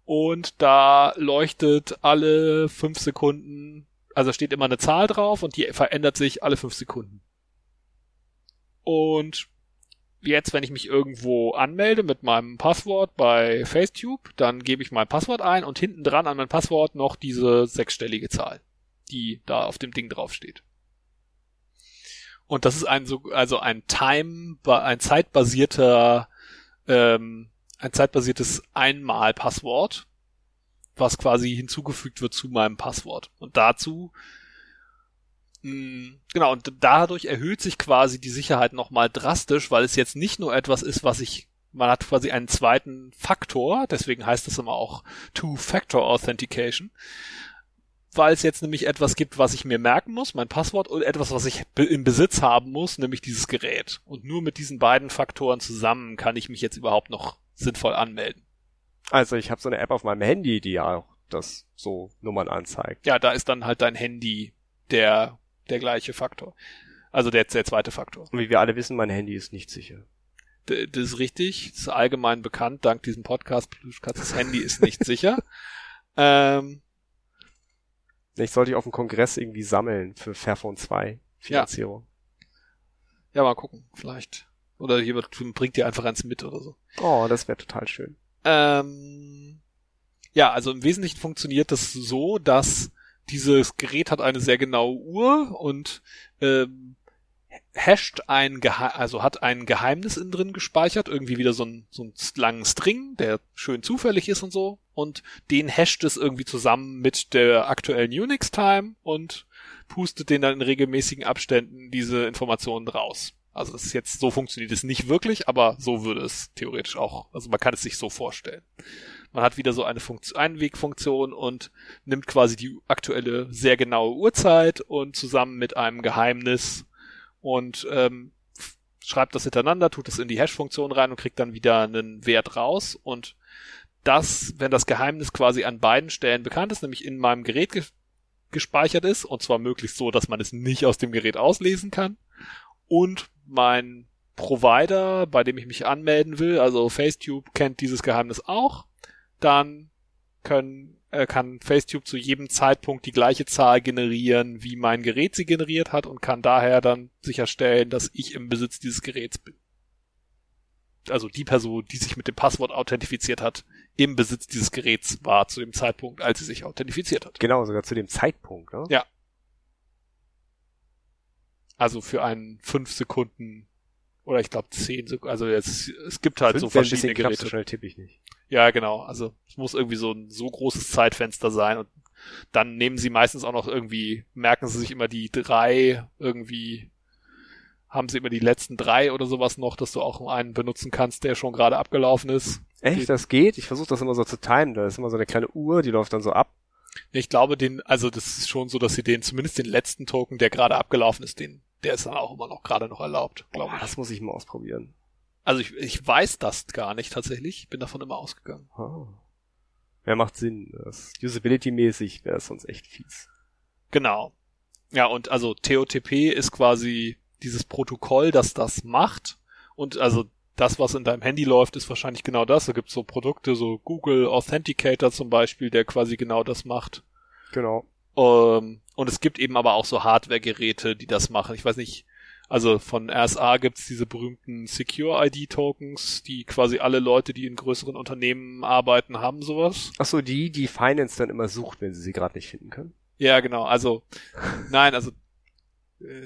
und da leuchtet alle fünf Sekunden, also steht immer eine Zahl drauf und die verändert sich alle fünf Sekunden. Und jetzt, wenn ich mich irgendwo anmelde mit meinem Passwort bei Facetube, dann gebe ich mein Passwort ein und hinten dran an mein Passwort noch diese sechsstellige Zahl, die da auf dem Ding draufsteht. Und das ist ein so, also ein Time, ein zeitbasierter ähm, ein zeitbasiertes Einmal-Passwort, was quasi hinzugefügt wird zu meinem Passwort. Und dazu mh, hm, genau, und dadurch erhöht sich quasi die Sicherheit nochmal drastisch, weil es jetzt nicht nur etwas ist, was ich, man hat quasi einen zweiten Faktor, deswegen heißt es immer auch Two-Factor Authentication, weil es jetzt nämlich etwas gibt, was ich mir merken muss, mein Passwort, und etwas, was ich im Besitz haben muss, nämlich dieses Gerät. Und nur mit diesen beiden Faktoren zusammen kann ich mich jetzt überhaupt noch sinnvoll anmelden. Also ich habe so eine App auf meinem Handy, die ja auch das so Nummern anzeigt. Ja, da ist dann halt dein Handy der, der gleiche Faktor. Also der, der zweite Faktor. Und wie wir alle wissen, mein Handy ist nicht sicher. D das ist richtig. Das ist allgemein bekannt, dank diesem Podcast. Das Handy ist nicht sicher. Ähm, ich sollte ich auf dem Kongress irgendwie sammeln für Fairphone 2 Finanzierung. Ja. ja, mal gucken. Vielleicht oder jemand bringt dir einfach eins mit oder so. Oh, das wäre total schön. Ähm, ja, also im Wesentlichen funktioniert das so, dass dieses Gerät hat eine sehr genaue Uhr und ähm, hasht ein Gehe also hat ein Geheimnis innen drin gespeichert, irgendwie wieder so ein, so einen langen String, der schön zufällig ist und so, und den hasht es irgendwie zusammen mit der aktuellen Unix-Time und pustet den dann in regelmäßigen Abständen diese Informationen raus. Also es ist jetzt, so funktioniert es nicht wirklich, aber so würde es theoretisch auch, also man kann es sich so vorstellen. Man hat wieder so eine Funktion, Einwegfunktion und nimmt quasi die aktuelle sehr genaue Uhrzeit und zusammen mit einem Geheimnis und ähm, schreibt das hintereinander, tut es in die Hash-Funktion rein und kriegt dann wieder einen Wert raus. Und das, wenn das Geheimnis quasi an beiden Stellen bekannt ist, nämlich in meinem Gerät ge gespeichert ist, und zwar möglichst so, dass man es nicht aus dem Gerät auslesen kann, und mein Provider, bei dem ich mich anmelden will, also Facetube kennt dieses Geheimnis auch, dann können, äh, kann Facetube zu jedem Zeitpunkt die gleiche Zahl generieren, wie mein Gerät sie generiert hat und kann daher dann sicherstellen, dass ich im Besitz dieses Geräts bin. Also die Person, die sich mit dem Passwort authentifiziert hat, im Besitz dieses Geräts war zu dem Zeitpunkt, als sie sich authentifiziert hat. Genau, sogar zu dem Zeitpunkt, ne? Ja. Also für einen fünf Sekunden oder ich glaube zehn Sekunden. Also es, es gibt halt fünf so verschiedene Geräte. So schnell tippe ich nicht. Ja, genau. Also es muss irgendwie so ein so großes Zeitfenster sein und dann nehmen sie meistens auch noch irgendwie, merken sie sich immer die drei irgendwie, haben sie immer die letzten drei oder sowas noch, dass du auch einen benutzen kannst, der schon gerade abgelaufen ist. Echt, das geht? Ich versuche das immer so zu timen. Da ist immer so eine kleine Uhr, die läuft dann so ab. Ich glaube, den, also das ist schon so, dass sie den, zumindest den letzten Token, der gerade abgelaufen ist, den, der ist dann auch immer noch gerade noch erlaubt, glaube ich. Das muss ich mal ausprobieren. Also ich, ich weiß das gar nicht tatsächlich. Ich bin davon immer ausgegangen. Oh. Ja, macht Sinn. Usability-mäßig wäre es sonst echt fies. Genau. Ja, und also TOTP ist quasi dieses Protokoll, das das macht. Und also das, was in deinem Handy läuft, ist wahrscheinlich genau das. Da gibt's so Produkte, so Google Authenticator zum Beispiel, der quasi genau das macht. Genau. Ähm, und es gibt eben aber auch so Hardware-Geräte, die das machen. Ich weiß nicht, also von RSA gibt's diese berühmten Secure-ID-Tokens, die quasi alle Leute, die in größeren Unternehmen arbeiten, haben sowas. Ach so, die, die Finance dann immer sucht, wenn sie sie gerade nicht finden können. Ja, genau. Also, nein, also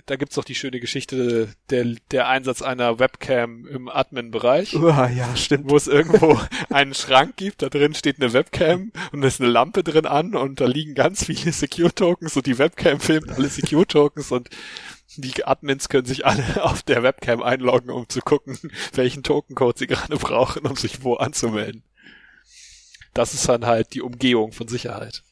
da gibt's doch die schöne Geschichte, der, der Einsatz einer Webcam im Admin-Bereich. Ja, stimmt. Wo es irgendwo einen Schrank gibt, da drin steht eine Webcam und da ist eine Lampe drin an und da liegen ganz viele Secure-Tokens und die Webcam filmt alle Secure-Tokens und die Admins können sich alle auf der Webcam einloggen, um zu gucken, welchen Tokencode sie gerade brauchen, um sich wo anzumelden. Das ist dann halt die Umgehung von Sicherheit,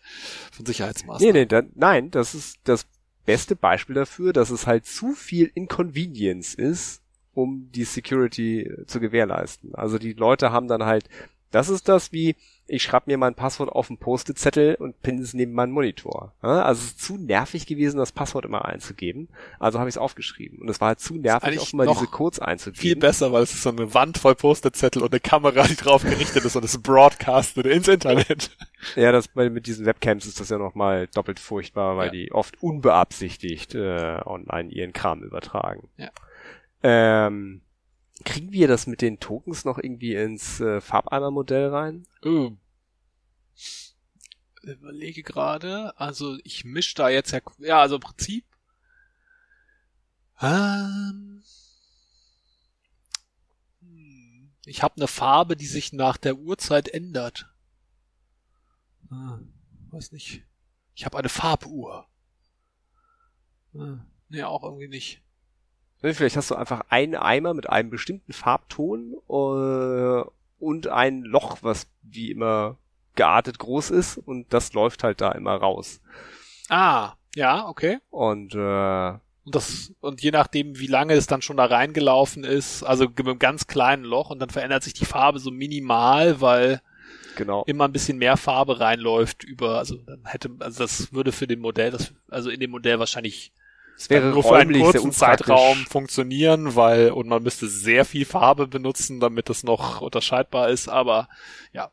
von Sicherheitsmaßnahmen. Nee, nee, da, nein, das ist das beste Beispiel dafür, dass es halt zu viel Inconvenience ist, um die Security zu gewährleisten. Also die Leute haben dann halt, das ist das wie, ich schreibe mir mein Passwort auf einen Post-it-Zettel und pinne es neben meinen Monitor. Also es ist zu nervig gewesen, das Passwort immer einzugeben. Also habe ich es aufgeschrieben. Und es war halt zu nervig, auch mal diese Codes einzugeben. Viel besser, weil es ist so eine Wand voll Post-it-Zettel und eine Kamera, die drauf gerichtet ist und es broadcastet ins Internet. Ja, das mit diesen Webcams ist das ja nochmal doppelt furchtbar, weil ja. die oft unbeabsichtigt äh, online ihren Kram übertragen. Ja. Ähm, Kriegen wir das mit den Tokens noch irgendwie ins äh, Farbeimer-Modell rein? Oh. Überlege gerade, also ich mische da jetzt ja, ja, also im Prinzip. Ähm, hm, ich habe eine Farbe, die sich nach der Uhrzeit ändert. Hm, weiß nicht. Ich habe eine Farbuhr. Hm, nee, auch irgendwie nicht. Vielleicht hast du einfach einen Eimer mit einem bestimmten Farbton äh, und ein Loch, was wie immer geartet groß ist und das läuft halt da immer raus. Ah, ja, okay. Und äh, und das und je nachdem, wie lange es dann schon da reingelaufen ist, also mit einem ganz kleinen Loch und dann verändert sich die Farbe so minimal, weil genau. immer ein bisschen mehr Farbe reinläuft über, also dann hätte, also das würde für den Modell, das, also in dem Modell wahrscheinlich es wäre nur für einen kurzen Zeitraum funktionieren, weil und man müsste sehr viel Farbe benutzen, damit es noch unterscheidbar ist. Aber ja,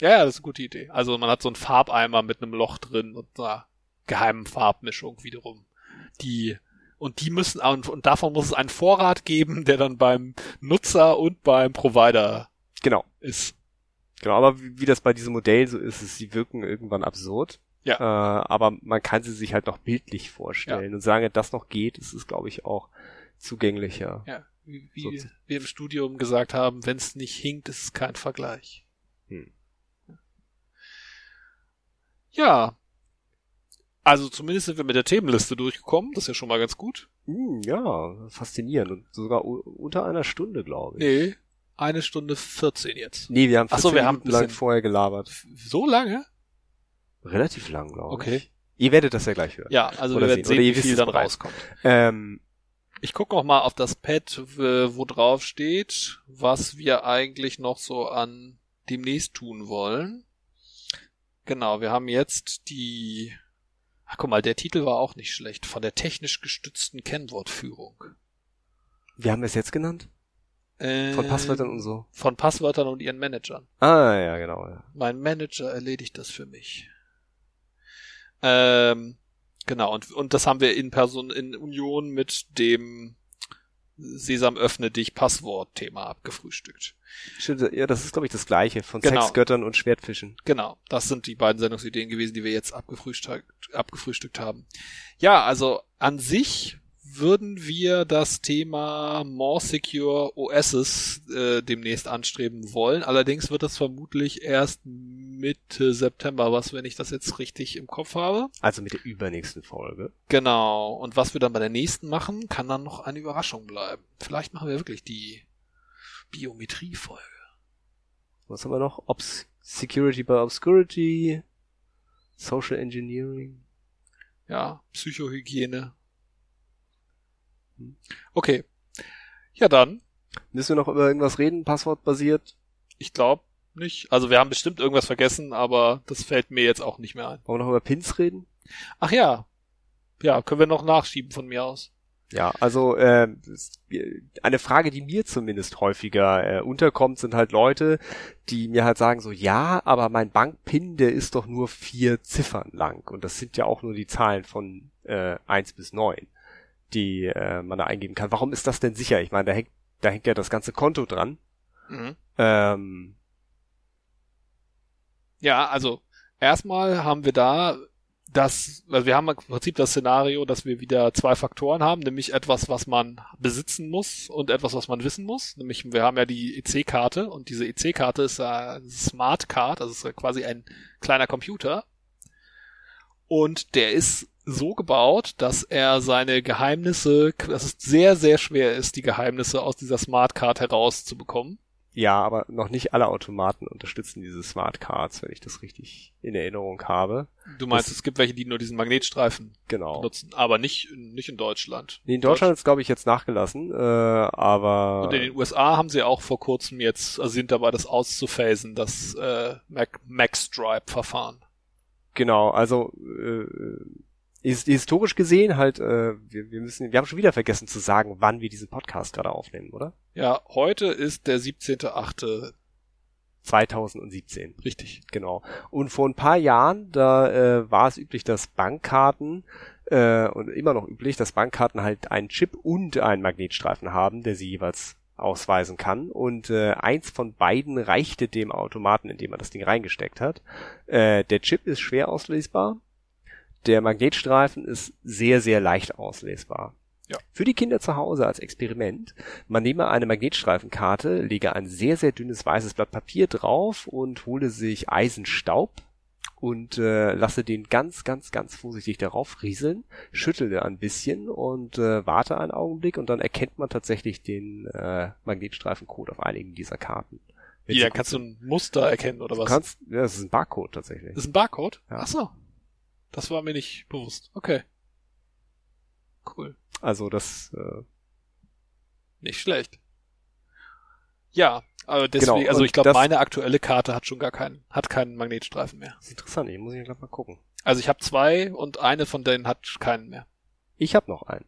ja, ja, das ist eine gute Idee. Also man hat so einen Farbeimer mit einem Loch drin und einer geheimen Farbmischung wiederum, die und die müssen und, und davon muss es einen Vorrat geben, der dann beim Nutzer und beim Provider genau ist. Genau, aber wie, wie das bei diesem Modell so ist, ist sie wirken irgendwann absurd. Ja. Äh, aber man kann sie sich halt noch bildlich vorstellen. Ja. Und solange das noch geht, ist es, glaube ich, auch zugänglicher. Ja, wie, wie so wir im Studium gesagt haben, wenn es nicht hinkt, ist es kein Vergleich. Hm. Ja. Also zumindest sind wir mit der Themenliste durchgekommen. Das ist ja schon mal ganz gut. Hm, ja, faszinierend. Und sogar unter einer Stunde, glaube ich. Nee, eine Stunde 14 jetzt. Nee, wir haben 14 Ach so, wir Minuten haben lang vorher gelabert. So lange? Relativ lang, glaube okay. ich. Okay. Ihr werdet das ja gleich hören. Ja, also Oder wir werden sehen, sehen wie viel dann rauskommt. Ähm, ich gucke noch mal auf das Pad, wo drauf steht, was wir eigentlich noch so an demnächst tun wollen. Genau, wir haben jetzt die Ach guck mal, der Titel war auch nicht schlecht. Von der technisch gestützten Kennwortführung. Wie haben wir es jetzt genannt? Äh, von Passwörtern und so. Von Passwörtern und ihren Managern. Ah, ja, genau. Ja. Mein Manager erledigt das für mich. Ähm, genau, und, und das haben wir in Person, in Union mit dem Sesam öffne dich Passwort-Thema abgefrühstückt. Stimmt, ja, das ist, glaube ich, das gleiche von genau. Sexgöttern und Schwertfischen. Genau, das sind die beiden Sendungsideen gewesen, die wir jetzt abgefrühstückt, abgefrühstückt haben. Ja, also an sich würden wir das Thema More Secure OSs äh, demnächst anstreben wollen. Allerdings wird das vermutlich erst Mitte September, was, wenn ich das jetzt richtig im Kopf habe. Also mit der übernächsten Folge. Genau. Und was wir dann bei der nächsten machen, kann dann noch eine Überraschung bleiben. Vielleicht machen wir wirklich die Biometrie-Folge. Was haben wir noch? Obs Security by Obscurity, Social Engineering. Ja, Psychohygiene. Okay. Ja, dann. Müssen wir noch über irgendwas reden, passwortbasiert? Ich glaube nicht. Also wir haben bestimmt irgendwas vergessen, aber das fällt mir jetzt auch nicht mehr ein. Wollen wir noch über Pins reden? Ach ja. Ja, können wir noch nachschieben von mir aus. Ja, also äh, eine Frage, die mir zumindest häufiger äh, unterkommt, sind halt Leute, die mir halt sagen so, ja, aber mein Bankpin, der ist doch nur vier Ziffern lang und das sind ja auch nur die Zahlen von äh, eins bis neun die äh, man da eingeben kann. Warum ist das denn sicher? Ich meine, da hängt, da hängt ja das ganze Konto dran. Mhm. Ähm, ja, also erstmal haben wir da dass, also wir haben im Prinzip das Szenario, dass wir wieder zwei Faktoren haben, nämlich etwas, was man besitzen muss und etwas, was man wissen muss. Nämlich, wir haben ja die EC-Karte und diese EC-Karte ist eine Smart Card, also ist quasi ein kleiner Computer. Und der ist so gebaut, dass er seine Geheimnisse, dass es sehr, sehr schwer ist, die Geheimnisse aus dieser Smart Card herauszubekommen. Ja, aber noch nicht alle Automaten unterstützen diese Smart Cards, wenn ich das richtig in Erinnerung habe. Du meinst, das, es gibt welche, die nur diesen Magnetstreifen genau. benutzen, aber nicht, nicht in Deutschland. Nee, in Deutschland ist, glaube ich, jetzt nachgelassen, äh, aber... Und in den USA haben sie auch vor kurzem jetzt, also sind dabei, das auszuphasen, das äh, Max-Stripe-Verfahren. Genau, also äh, historisch gesehen halt, äh, wir, wir müssen, wir haben schon wieder vergessen zu sagen, wann wir diesen Podcast gerade aufnehmen, oder? Ja, heute ist der 17.8. 2017. Richtig. Genau. Und vor ein paar Jahren, da äh, war es üblich, dass Bankkarten äh, und immer noch üblich, dass Bankkarten halt einen Chip und einen Magnetstreifen haben, der sie jeweils ausweisen kann. Und äh, eins von beiden reichte dem Automaten, in dem man das Ding reingesteckt hat. Äh, der Chip ist schwer auslesbar. Der Magnetstreifen ist sehr, sehr leicht auslesbar. Ja. Für die Kinder zu Hause als Experiment, man nehme eine Magnetstreifenkarte, lege ein sehr, sehr dünnes weißes Blatt Papier drauf und hole sich Eisenstaub und äh, lasse den ganz, ganz, ganz vorsichtig darauf rieseln, schüttle ein bisschen und äh, warte einen Augenblick und dann erkennt man tatsächlich den äh, Magnetstreifencode auf einigen dieser Karten. Wenn Ja, kannst du ein Muster erkennen oder du was? kannst, ja, das ist ein Barcode tatsächlich. Das ist ein Barcode? Ja. Ach so. Das war mir nicht bewusst. Okay. Cool. Also das äh, Nicht schlecht. Ja, aber deswegen, Genau, also ich glaube, meine aktuelle Karte hat schon gar keinen, hat keinen Magnetstreifen mehr. ist interessant, ich muss ich gleich mal gucken. Also ich habe zwei und eine von denen hat keinen mehr. Ich habe noch einen.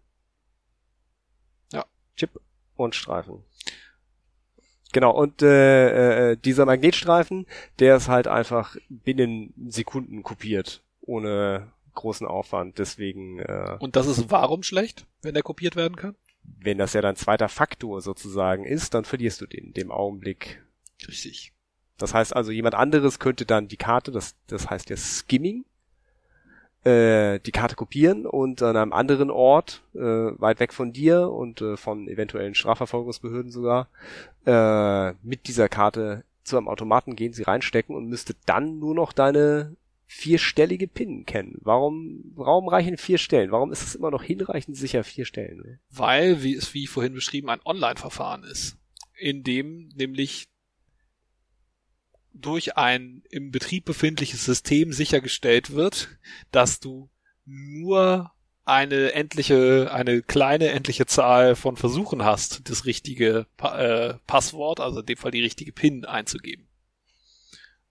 Ja. Chip und Streifen. Genau, und äh, äh, dieser Magnetstreifen, der ist halt einfach binnen Sekunden kopiert, ohne großen Aufwand. Deswegen, äh, Und das ist warum schlecht, wenn der kopiert werden kann? wenn das ja dein zweiter Faktor sozusagen ist, dann verlierst du den in dem Augenblick. Richtig. Das heißt also, jemand anderes könnte dann die Karte, das, das heißt ja Skimming, äh, die Karte kopieren und an einem anderen Ort, äh, weit weg von dir und äh, von eventuellen Strafverfolgungsbehörden sogar, äh, mit dieser Karte zu einem Automaten gehen, sie reinstecken und müsste dann nur noch deine vierstellige PIN kennen. Warum, warum reichen vier Stellen? Warum ist es immer noch hinreichend sicher vier Stellen? Weil, wie es wie vorhin beschrieben, ein Online-Verfahren ist, in dem nämlich durch ein im Betrieb befindliches System sichergestellt wird, dass du nur eine endliche, eine kleine endliche Zahl von Versuchen hast, das richtige pa äh, Passwort, also in dem Fall die richtige PIN einzugeben.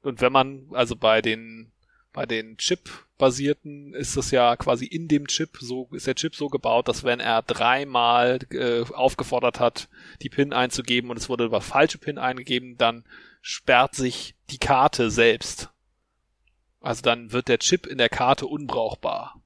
Und wenn man, also bei den, bei den Chip-basierten ist es ja quasi in dem Chip so, ist der Chip so gebaut, dass wenn er dreimal äh, aufgefordert hat, die PIN einzugeben und es wurde aber falsche PIN eingegeben, dann sperrt sich die Karte selbst. Also dann wird der Chip in der Karte unbrauchbar.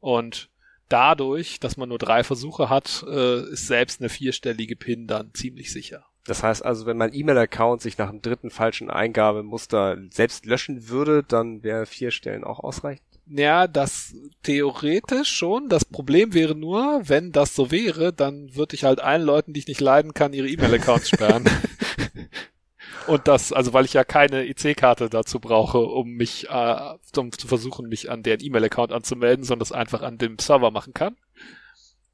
Und dadurch, dass man nur drei Versuche hat, äh, ist selbst eine vierstellige PIN dann ziemlich sicher. Das heißt also, wenn mein E-Mail-Account sich nach dem dritten falschen Eingabemuster selbst löschen würde, dann wäre vier Stellen auch ausreichend. Ja, das theoretisch schon. Das Problem wäre nur, wenn das so wäre, dann würde ich halt allen Leuten, die ich nicht leiden kann, ihre E-Mail-Accounts sperren. Und das, also weil ich ja keine EC-Karte dazu brauche, um mich, äh, um zu versuchen, mich an deren E-Mail-Account anzumelden, sondern das einfach an dem Server machen kann.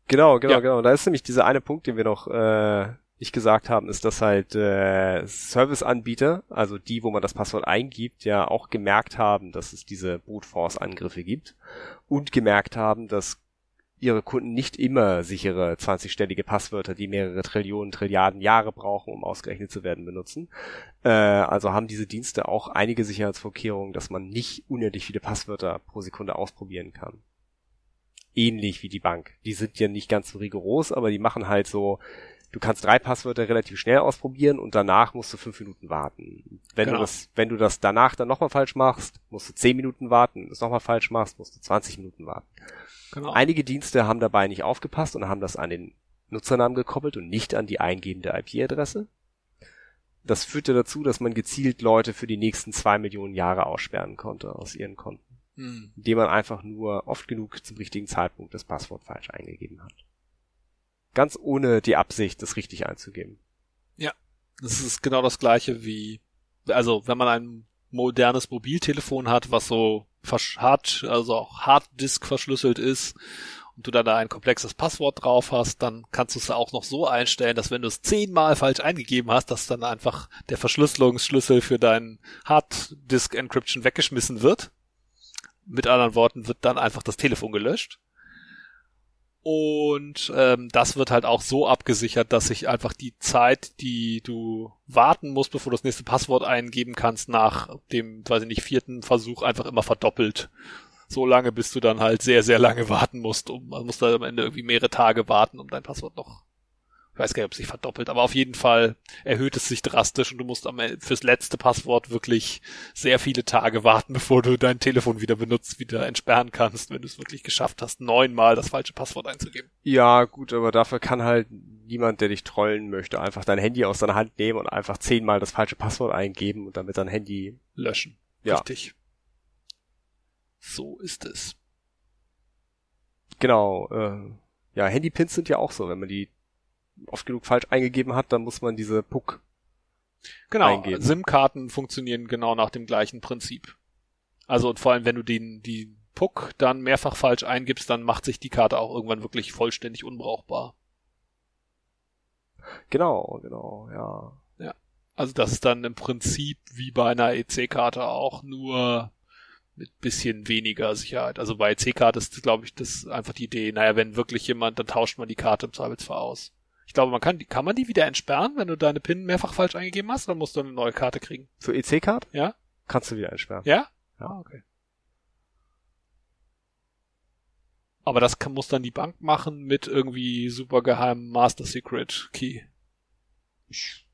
Genau, genau, Ja. genau. Da ist nämlich dieser eine Punkt, den wir noch äh, nicht gesagt haben, ist, dass halt äh, Serviceanbieter, also die, wo man das Passwort eingibt, ja auch gemerkt haben, dass es diese Brute Force Angriffe gibt und gemerkt haben, dass ihre Kunden nicht immer sichere 20-stellige Passwörter, die mehrere Trillionen, Trilliarden Jahre brauchen, um ausgerechnet zu werden, benutzen. Äh, also haben diese Dienste auch einige Sicherheitsvorkehrungen, dass man nicht unendlich viele Passwörter pro Sekunde ausprobieren kann ähnlich wie die Bank. Die sind ja nicht ganz so rigoros, aber die machen halt so, du kannst drei Passwörter relativ schnell ausprobieren und danach musst du fünf Minuten warten. Wenn Genau. du das, wenn du das danach dann nochmal falsch machst, musst du zehn Minuten warten. Wenn du es nochmal falsch machst, musst du 20 Minuten warten. Genau. Einige Dienste haben dabei nicht aufgepasst und haben das an den Nutzernamen gekoppelt und nicht an die eingebende IP-Adresse. Das führte dazu, dass man gezielt Leute für die nächsten zwei Millionen Jahre aussperren konnte aus ihren Konten. Hm. indem man einfach nur oft genug zum richtigen Zeitpunkt das Passwort falsch eingegeben hat. Ganz ohne die Absicht, das richtig einzugeben. Das ist genau das gleiche wie, also wenn man ein modernes Mobiltelefon hat, was so hart, also auch Harddisk verschlüsselt ist und du dann da ein komplexes Passwort drauf hast, dann kannst du es auch noch so einstellen, dass wenn du es zehnmal falsch eingegeben hast, dass dann einfach der Verschlüsselungsschlüssel für deinen Harddisk Encryption weggeschmissen wird. Mit anderen Worten wird dann einfach das Telefon gelöscht. Und ähm, das wird halt auch so abgesichert, dass sich einfach die Zeit, die du warten musst, bevor du das nächste Passwort eingeben kannst, nach dem, weiß ich nicht, vierten Versuch einfach immer verdoppelt. So lange, bis du dann halt sehr, sehr lange warten musst. Um, man muss da am Ende irgendwie mehrere Tage warten, um dein Passwort noch. Ich weiß gar nicht, ob es sich verdoppelt, aber auf jeden Fall erhöht es sich drastisch und du musst am Ende fürs letzte Passwort wirklich sehr viele Tage warten, bevor du dein Telefon wieder benutzt, wieder entsperren kannst, wenn du es wirklich geschafft hast, neunmal das falsche Passwort einzugeben. Ja, gut, aber dafür kann halt niemand, der dich trollen möchte, einfach dein Handy aus deiner Hand nehmen und einfach zehnmal das falsche Passwort eingeben und damit dein Handy. Löschen. Ja. Richtig. So ist es. Genau, äh, ja, Handypins sind ja auch so, wenn man die oft genug falsch eingegeben hat, dann muss man diese Puck. Genau. Eingeben. SIM-Karten funktionieren genau nach dem gleichen Prinzip. Also und vor allem, wenn du den, die PUC dann mehrfach falsch eingibst, dann macht sich die Karte auch irgendwann wirklich vollständig unbrauchbar. Genau, genau, ja. Also das ist dann im Prinzip wie bei einer EC-Karte auch nur mit bisschen weniger Sicherheit. Also bei EC-Karte ist, glaube ich, das einfach die Idee, naja, wenn wirklich jemand, dann tauscht man die Karte im Zweifelsfall aus. Ich glaube, man kann die, kann man die wieder entsperren, wenn du deine PIN mehrfach falsch eingegeben hast, dann musst du eine neue Karte kriegen. Für EC-Card Ja? kannst du wieder entsperren. Ja? Ja. Ah, okay. Aber das kann, muss dann die Bank machen mit irgendwie supergeheimen Master Secret Key. Ich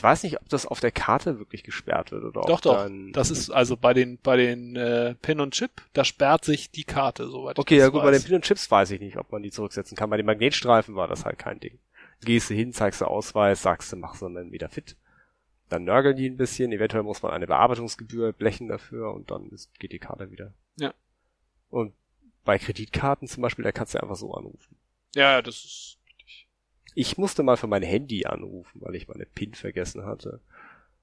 weiß nicht, ob das auf der Karte wirklich gesperrt wird oder Doch, doch. dann Das ist also bei den bei den äh, Pin und Chip, da sperrt sich die Karte, soweit ich Okay, ja gut, bei den weiß. Pin und Chips weiß ich nicht, ob man die zurücksetzen kann. Bei den Magnetstreifen war das halt kein Ding. Gehst du hin, zeigst du Ausweis, sagst du, machst du dann wieder fit. Dann nörgeln die ein bisschen, eventuell muss man eine Bearbeitungsgebühr blechen dafür und dann ist, geht die Karte wieder. Ja. Und bei Kreditkarten zum Beispiel, da kannst du einfach so anrufen. Ja, ja, das ist Ich musste mal für mein Handy anrufen, weil ich meine PIN vergessen hatte.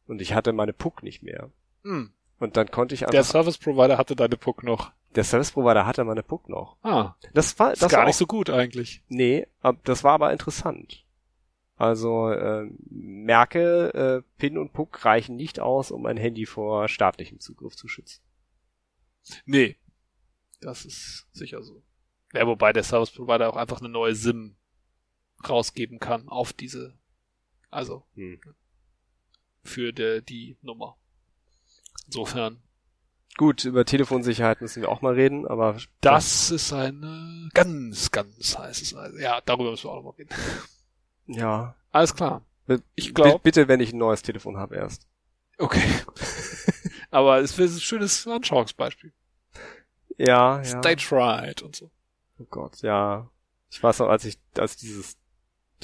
Und ich hatte meine PUC nicht mehr. hm. Und dann konnte ich der einfach, Service Provider hatte deine Puck noch. der Service Provider hatte meine PUC noch. Ah, Das war, ist das gar war nicht auch, so gut eigentlich. Nee, das war aber interessant. Also äh, merke, äh, PIN und PUC reichen nicht aus, um ein Handy vor staatlichem Zugriff zu schützen. Nee. Das ist sicher so. Ja, wobei der Service Provider auch einfach eine neue SIM rausgeben kann auf diese, also Hm. für die, die Nummer. Insofern, Gut, über Telefonsicherheit müssen wir auch mal reden, aber das ist eine ganz, ganz heißes Eisen. Ja, darüber müssen wir auch noch mal reden. ja. Alles klar. Ich glaub- bi- bitte, wenn ich ein neues Telefon habe erst. Okay. Aber es wäre ein schönes Anschauungsbeispiel. Ja, ja. Stage Fright und so. Oh Gott, ja. Ich weiß noch, als ich, als dieses,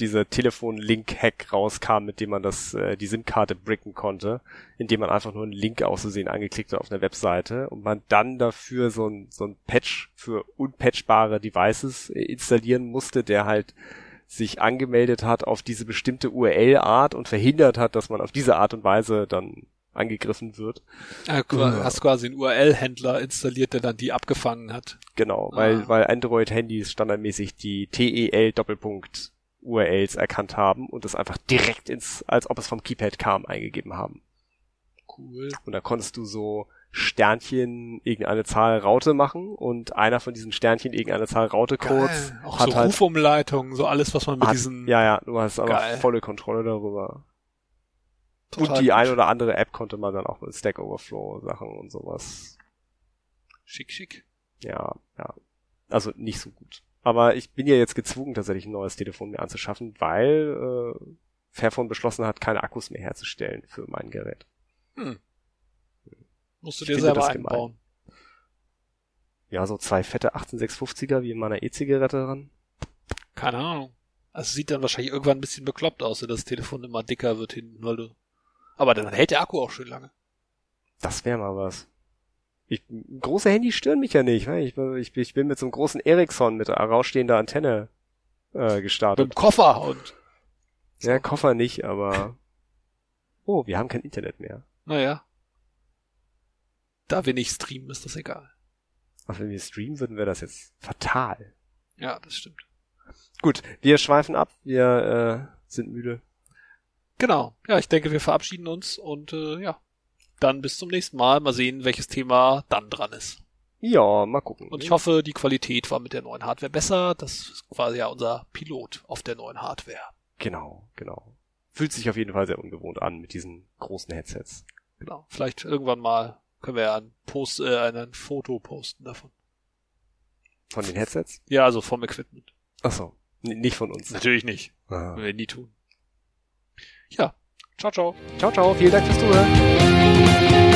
dieser Telefon-Link-Hack rauskam, mit dem man das, äh, die SIM-Karte bricken konnte, indem man einfach nur einen Link auszusehen angeklickt hat auf einer Webseite und man dann dafür so ein, so ein Patch für unpatchbare Devices äh, installieren musste, der halt sich angemeldet hat auf diese bestimmte URL-Art und verhindert hat, dass man auf diese Art und Weise dann angegriffen wird. Ja, du Ja. hast quasi einen URL-Händler installiert, der dann die abgefangen hat. Genau, Ah. weil, weil Android-Handys standardmäßig die TEL Doppelpunkt URLs erkannt haben und das einfach direkt ins, als ob es vom Keypad kam, eingegeben haben. Cool. Und da konntest du so Sternchen irgendeine Zahl Raute machen und einer von diesen Sternchen irgendeine Zahl Raute Codes Geil. Auch hat so halt Rufumleitungen, so alles, was man mit hat, diesen ja ja, du hast aber volle Kontrolle darüber. total und die gut. ein oder andere App konnte man dann auch mit Stack Overflow Sachen und sowas. schick, schick. Ja, ja. Also nicht so gut. Aber ich bin ja jetzt gezwungen, tatsächlich ein neues Telefon mir anzuschaffen, weil äh, Fairphone beschlossen hat, keine Akkus mehr herzustellen für mein Gerät. Hm. Musst du Ich dir selber das gemein. einbauen. Ja, so zwei fette 18650er wie in meiner E-Zigarette dran. Keine Ahnung. Also sieht dann wahrscheinlich irgendwann ein bisschen bekloppt aus, wenn das Telefon immer dicker wird hinten, weil du. Aber dann hält der Akku auch schön lange. Das wäre mal was. Ich, große Handys stören mich ja nicht. ne? Ich, ich, ich bin mit so einem großen Ericsson mit rausstehender Antenne äh, Mit gestartet. dem Koffer und, Ja, Koffer nicht, aber. Oh, wir haben kein Internet mehr. naja. Da wir nicht streamen, ist das egal. Ach, wenn wir streamen, würden wir das jetzt fatal. Ja, das stimmt. Gut, wir schweifen ab. Wir äh, sind müde. Genau. Ja, ich denke, wir verabschieden uns und äh, ja. Dann bis zum nächsten Mal. Mal sehen, welches Thema dann dran ist. Ja, mal gucken. Und ich hoffe, die Qualität war mit der neuen Hardware besser. Das ist quasi ja unser Pilot auf der neuen Hardware. Genau, genau. Fühlt sich auf jeden Fall sehr ungewohnt an mit diesen großen Headsets. Genau. Vielleicht irgendwann mal können wir ja ein Post, äh, ein Foto posten davon. Von den Headsets? Ja, also vom Equipment. Ach so, n- nicht von uns. Natürlich nicht. Ah. Werden wir nie tun. Ja. Ciao, ciao. Ciao, ciao. Vielen Dank fürs Zuhören.